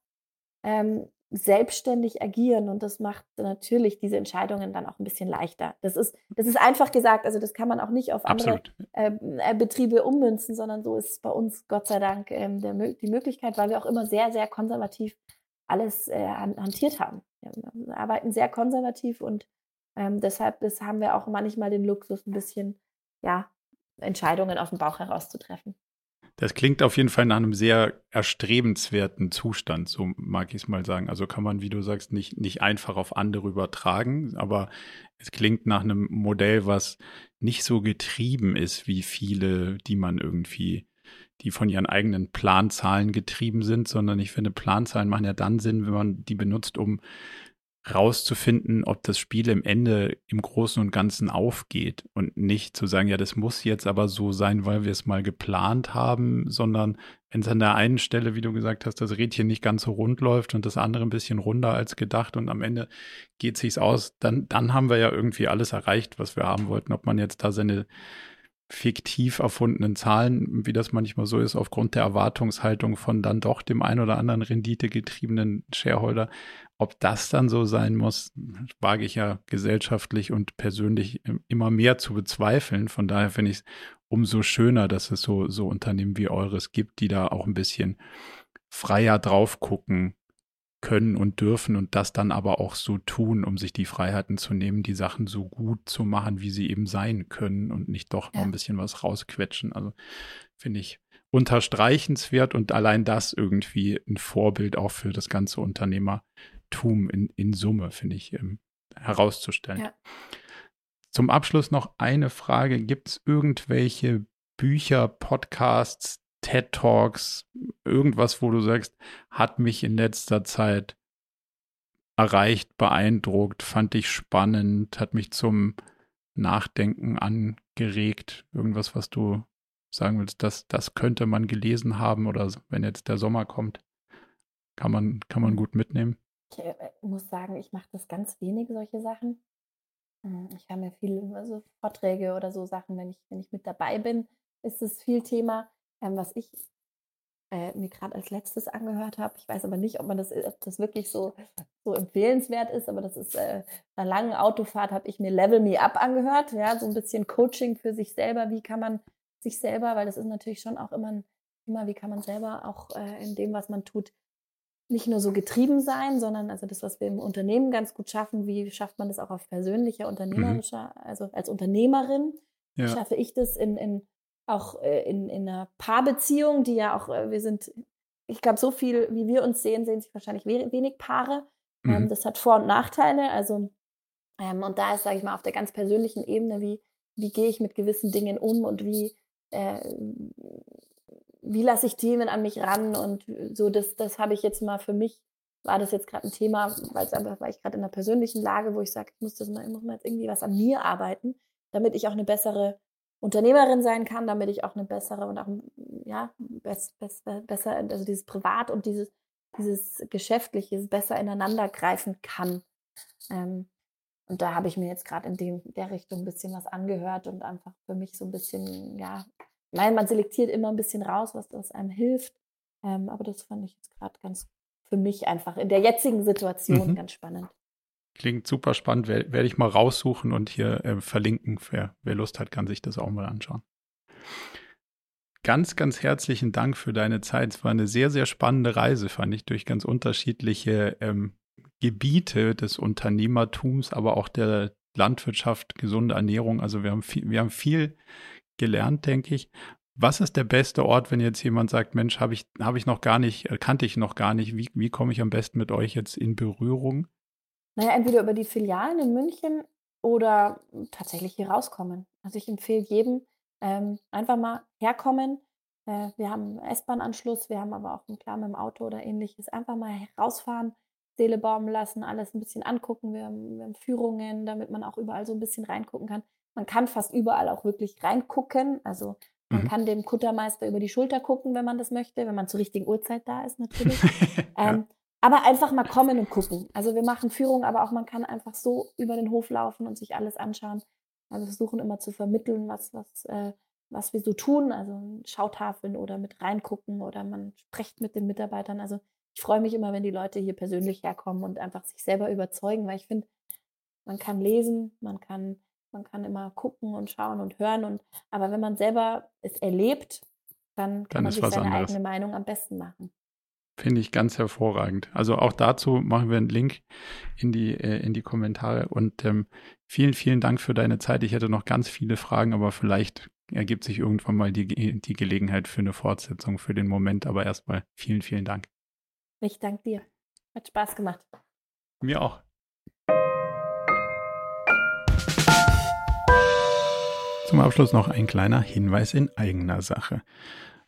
ähm, selbstständig agieren und das macht natürlich diese Entscheidungen dann auch ein bisschen leichter. Das ist, das ist einfach gesagt, also das kann man auch nicht auf andere äh, äh, Betriebe ummünzen, sondern so ist bei uns Gott sei Dank ähm, der, die Möglichkeit, weil wir auch immer sehr, sehr konservativ alles äh, hantiert haben. Wir arbeiten sehr konservativ und ähm, deshalb das haben wir auch manchmal den Luxus, ein bisschen ja, Entscheidungen aus dem Bauch heraus zu treffen. Das klingt auf jeden Fall nach einem sehr erstrebenswerten Zustand, so mag ich es mal sagen. Also kann man, wie du sagst, nicht, nicht einfach auf andere übertragen, aber es klingt nach einem Modell, was nicht so getrieben ist wie viele, die man irgendwie, die von ihren eigenen Planzahlen getrieben sind, sondern ich finde, Planzahlen machen ja dann Sinn, wenn man die benutzt, um rauszufinden, ob das Spiel im Ende im Großen und Ganzen aufgeht und nicht zu sagen, ja, das muss jetzt aber so sein, weil wir es mal geplant haben, sondern wenn es an der einen Stelle, wie du gesagt hast, das Rädchen nicht ganz so rund läuft und das andere ein bisschen runder als gedacht und am Ende geht sich's aus, dann, dann haben wir ja irgendwie alles erreicht, was wir haben wollten. Ob man jetzt da seine fiktiv erfundenen Zahlen, wie das manchmal so ist, aufgrund der Erwartungshaltung von dann doch dem ein oder anderen renditegetriebenen Shareholder. Ob das dann so sein muss, wage ich ja gesellschaftlich und persönlich immer mehr zu bezweifeln. Von daher finde ich es umso schöner, dass es so, so Unternehmen wie eures gibt, die da auch ein bisschen freier drauf gucken können und dürfen und das dann aber auch so tun, um sich die Freiheiten zu nehmen, die Sachen so gut zu machen, wie sie eben sein können und nicht doch ja. noch ein bisschen was rausquetschen. Also finde ich unterstreichenswert und allein das irgendwie ein Vorbild auch für das ganze Unternehmertum in, in Summe, finde ich, ähm, herauszustellen. Ja. Zum Abschluss noch eine Frage. Gibt es irgendwelche Bücher, Podcasts, TED Talks, irgendwas, wo du sagst, hat mich in letzter Zeit erreicht, beeindruckt, fand ich spannend, hat mich zum Nachdenken angeregt, irgendwas, was du sagen willst, das, das könnte man gelesen haben oder wenn jetzt der Sommer kommt, kann man, kann man gut mitnehmen. Ich äh, muss sagen, ich mache das ganz wenig, solche Sachen. Hm, ich habe mir viel also Vorträge oder so Sachen, wenn ich, wenn ich mit dabei bin, ist es viel Thema. Ähm, was ich äh, mir gerade als letztes angehört habe, ich weiß aber nicht, ob man das, ob das wirklich so, so empfehlenswert ist, aber das ist äh, einer langen Autofahrt habe ich mir Level Me Up angehört, ja, so ein bisschen Coaching für sich selber, wie kann man sich selber, weil das ist natürlich schon auch immer ein Thema, wie kann man selber auch äh, in dem, was man tut, nicht nur so getrieben sein, sondern also das, was wir im Unternehmen ganz gut schaffen, wie schafft man das auch auf persönlicher, mhm. unternehmerischer, mhm. also als Unternehmerin, ja. schaffe ich das in, in auch äh, in, in einer Paarbeziehung, die ja auch, äh, wir sind, ich glaube, so viel, wie wir uns sehen, sehen sich wahrscheinlich wenig Paare. Ähm, mhm. Ähm, das hat Vor- und Nachteile. Also, ähm, und da ist, sage ich mal, auf der ganz persönlichen Ebene, wie, wie gehe ich mit gewissen Dingen um und wie, äh, wie lasse ich Themen an mich ran und so, das, das habe ich jetzt mal für mich, war das jetzt gerade ein Thema, weil es einfach, weil ich gerade in einer persönlichen Lage, wo ich sage, ich muss das mal, ich muss mal jetzt irgendwie was an mir arbeiten, damit ich auch eine bessere Unternehmerin sein kann, damit ich auch eine bessere und auch ja bess, bess, besser also dieses Privat und dieses dieses geschäftliche besser ineinander greifen kann. Ähm, und da habe ich mir jetzt gerade in dem, der Richtung ein bisschen was angehört und einfach für mich so ein bisschen, ja, ich meine, man selektiert immer ein bisschen raus, was das einem hilft. Ähm, aber das fand ich jetzt gerade ganz für mich einfach in der jetzigen Situation mhm. ganz spannend. Klingt super spannend, werde werd ich mal raussuchen und hier äh, verlinken. Wer, wer Lust hat, kann sich das auch mal anschauen. Ganz, ganz herzlichen Dank für deine Zeit. Es war eine sehr, sehr spannende Reise, fand ich, durch ganz unterschiedliche ähm, Gebiete des Unternehmertums, aber auch der Landwirtschaft, gesunde Ernährung. Also wir haben viel, wir haben viel gelernt, denke ich. Was ist der beste Ort, wenn jetzt jemand sagt, Mensch, habe ich, hab ich noch gar nicht, äh, kannte ich noch gar nicht, wie, wie komme ich am besten mit euch jetzt in Berührung? Naja, entweder über die Filialen in München oder tatsächlich hier rauskommen. Also ich empfehle jedem, ähm, einfach mal herkommen. Äh, wir haben einen S-Bahn-Anschluss, wir haben aber auch einen klar mit dem Auto oder ähnliches. Einfach mal rausfahren, Seele baumen lassen, alles ein bisschen angucken. Wir haben, wir haben Führungen, damit man auch überall so ein bisschen reingucken kann. Man kann fast überall auch wirklich reingucken. Also man mhm. kann dem Kuttermeister über die Schulter gucken, wenn man das möchte, wenn man zur richtigen Uhrzeit da ist natürlich. ja. ähm, aber einfach mal kommen und gucken. Also wir machen Führung, aber auch man kann einfach so über den Hof laufen und sich alles anschauen. Also wir versuchen immer zu vermitteln, was, was, äh, was wir so tun. Also Schautafeln oder mit reingucken oder man spricht mit den Mitarbeitern. Also ich freue mich immer, wenn die Leute hier persönlich herkommen und einfach sich selber überzeugen, weil ich finde, man kann lesen, man kann man kann immer gucken und schauen und hören. Und, aber wenn man selber es erlebt, dann kann dann man sich seine anderes. eigene Meinung am besten machen. Finde ich ganz hervorragend. Also auch dazu machen wir einen Link in die, äh, in die Kommentare. Und ähm, vielen, vielen Dank für deine Zeit. Ich hätte noch ganz viele Fragen, aber vielleicht ergibt sich irgendwann mal die, die Gelegenheit für eine Fortsetzung für den Moment. Aber erstmal vielen, vielen Dank. Ich danke dir. Hat Spaß gemacht. Mir auch. Zum Abschluss noch ein kleiner Hinweis in eigener Sache.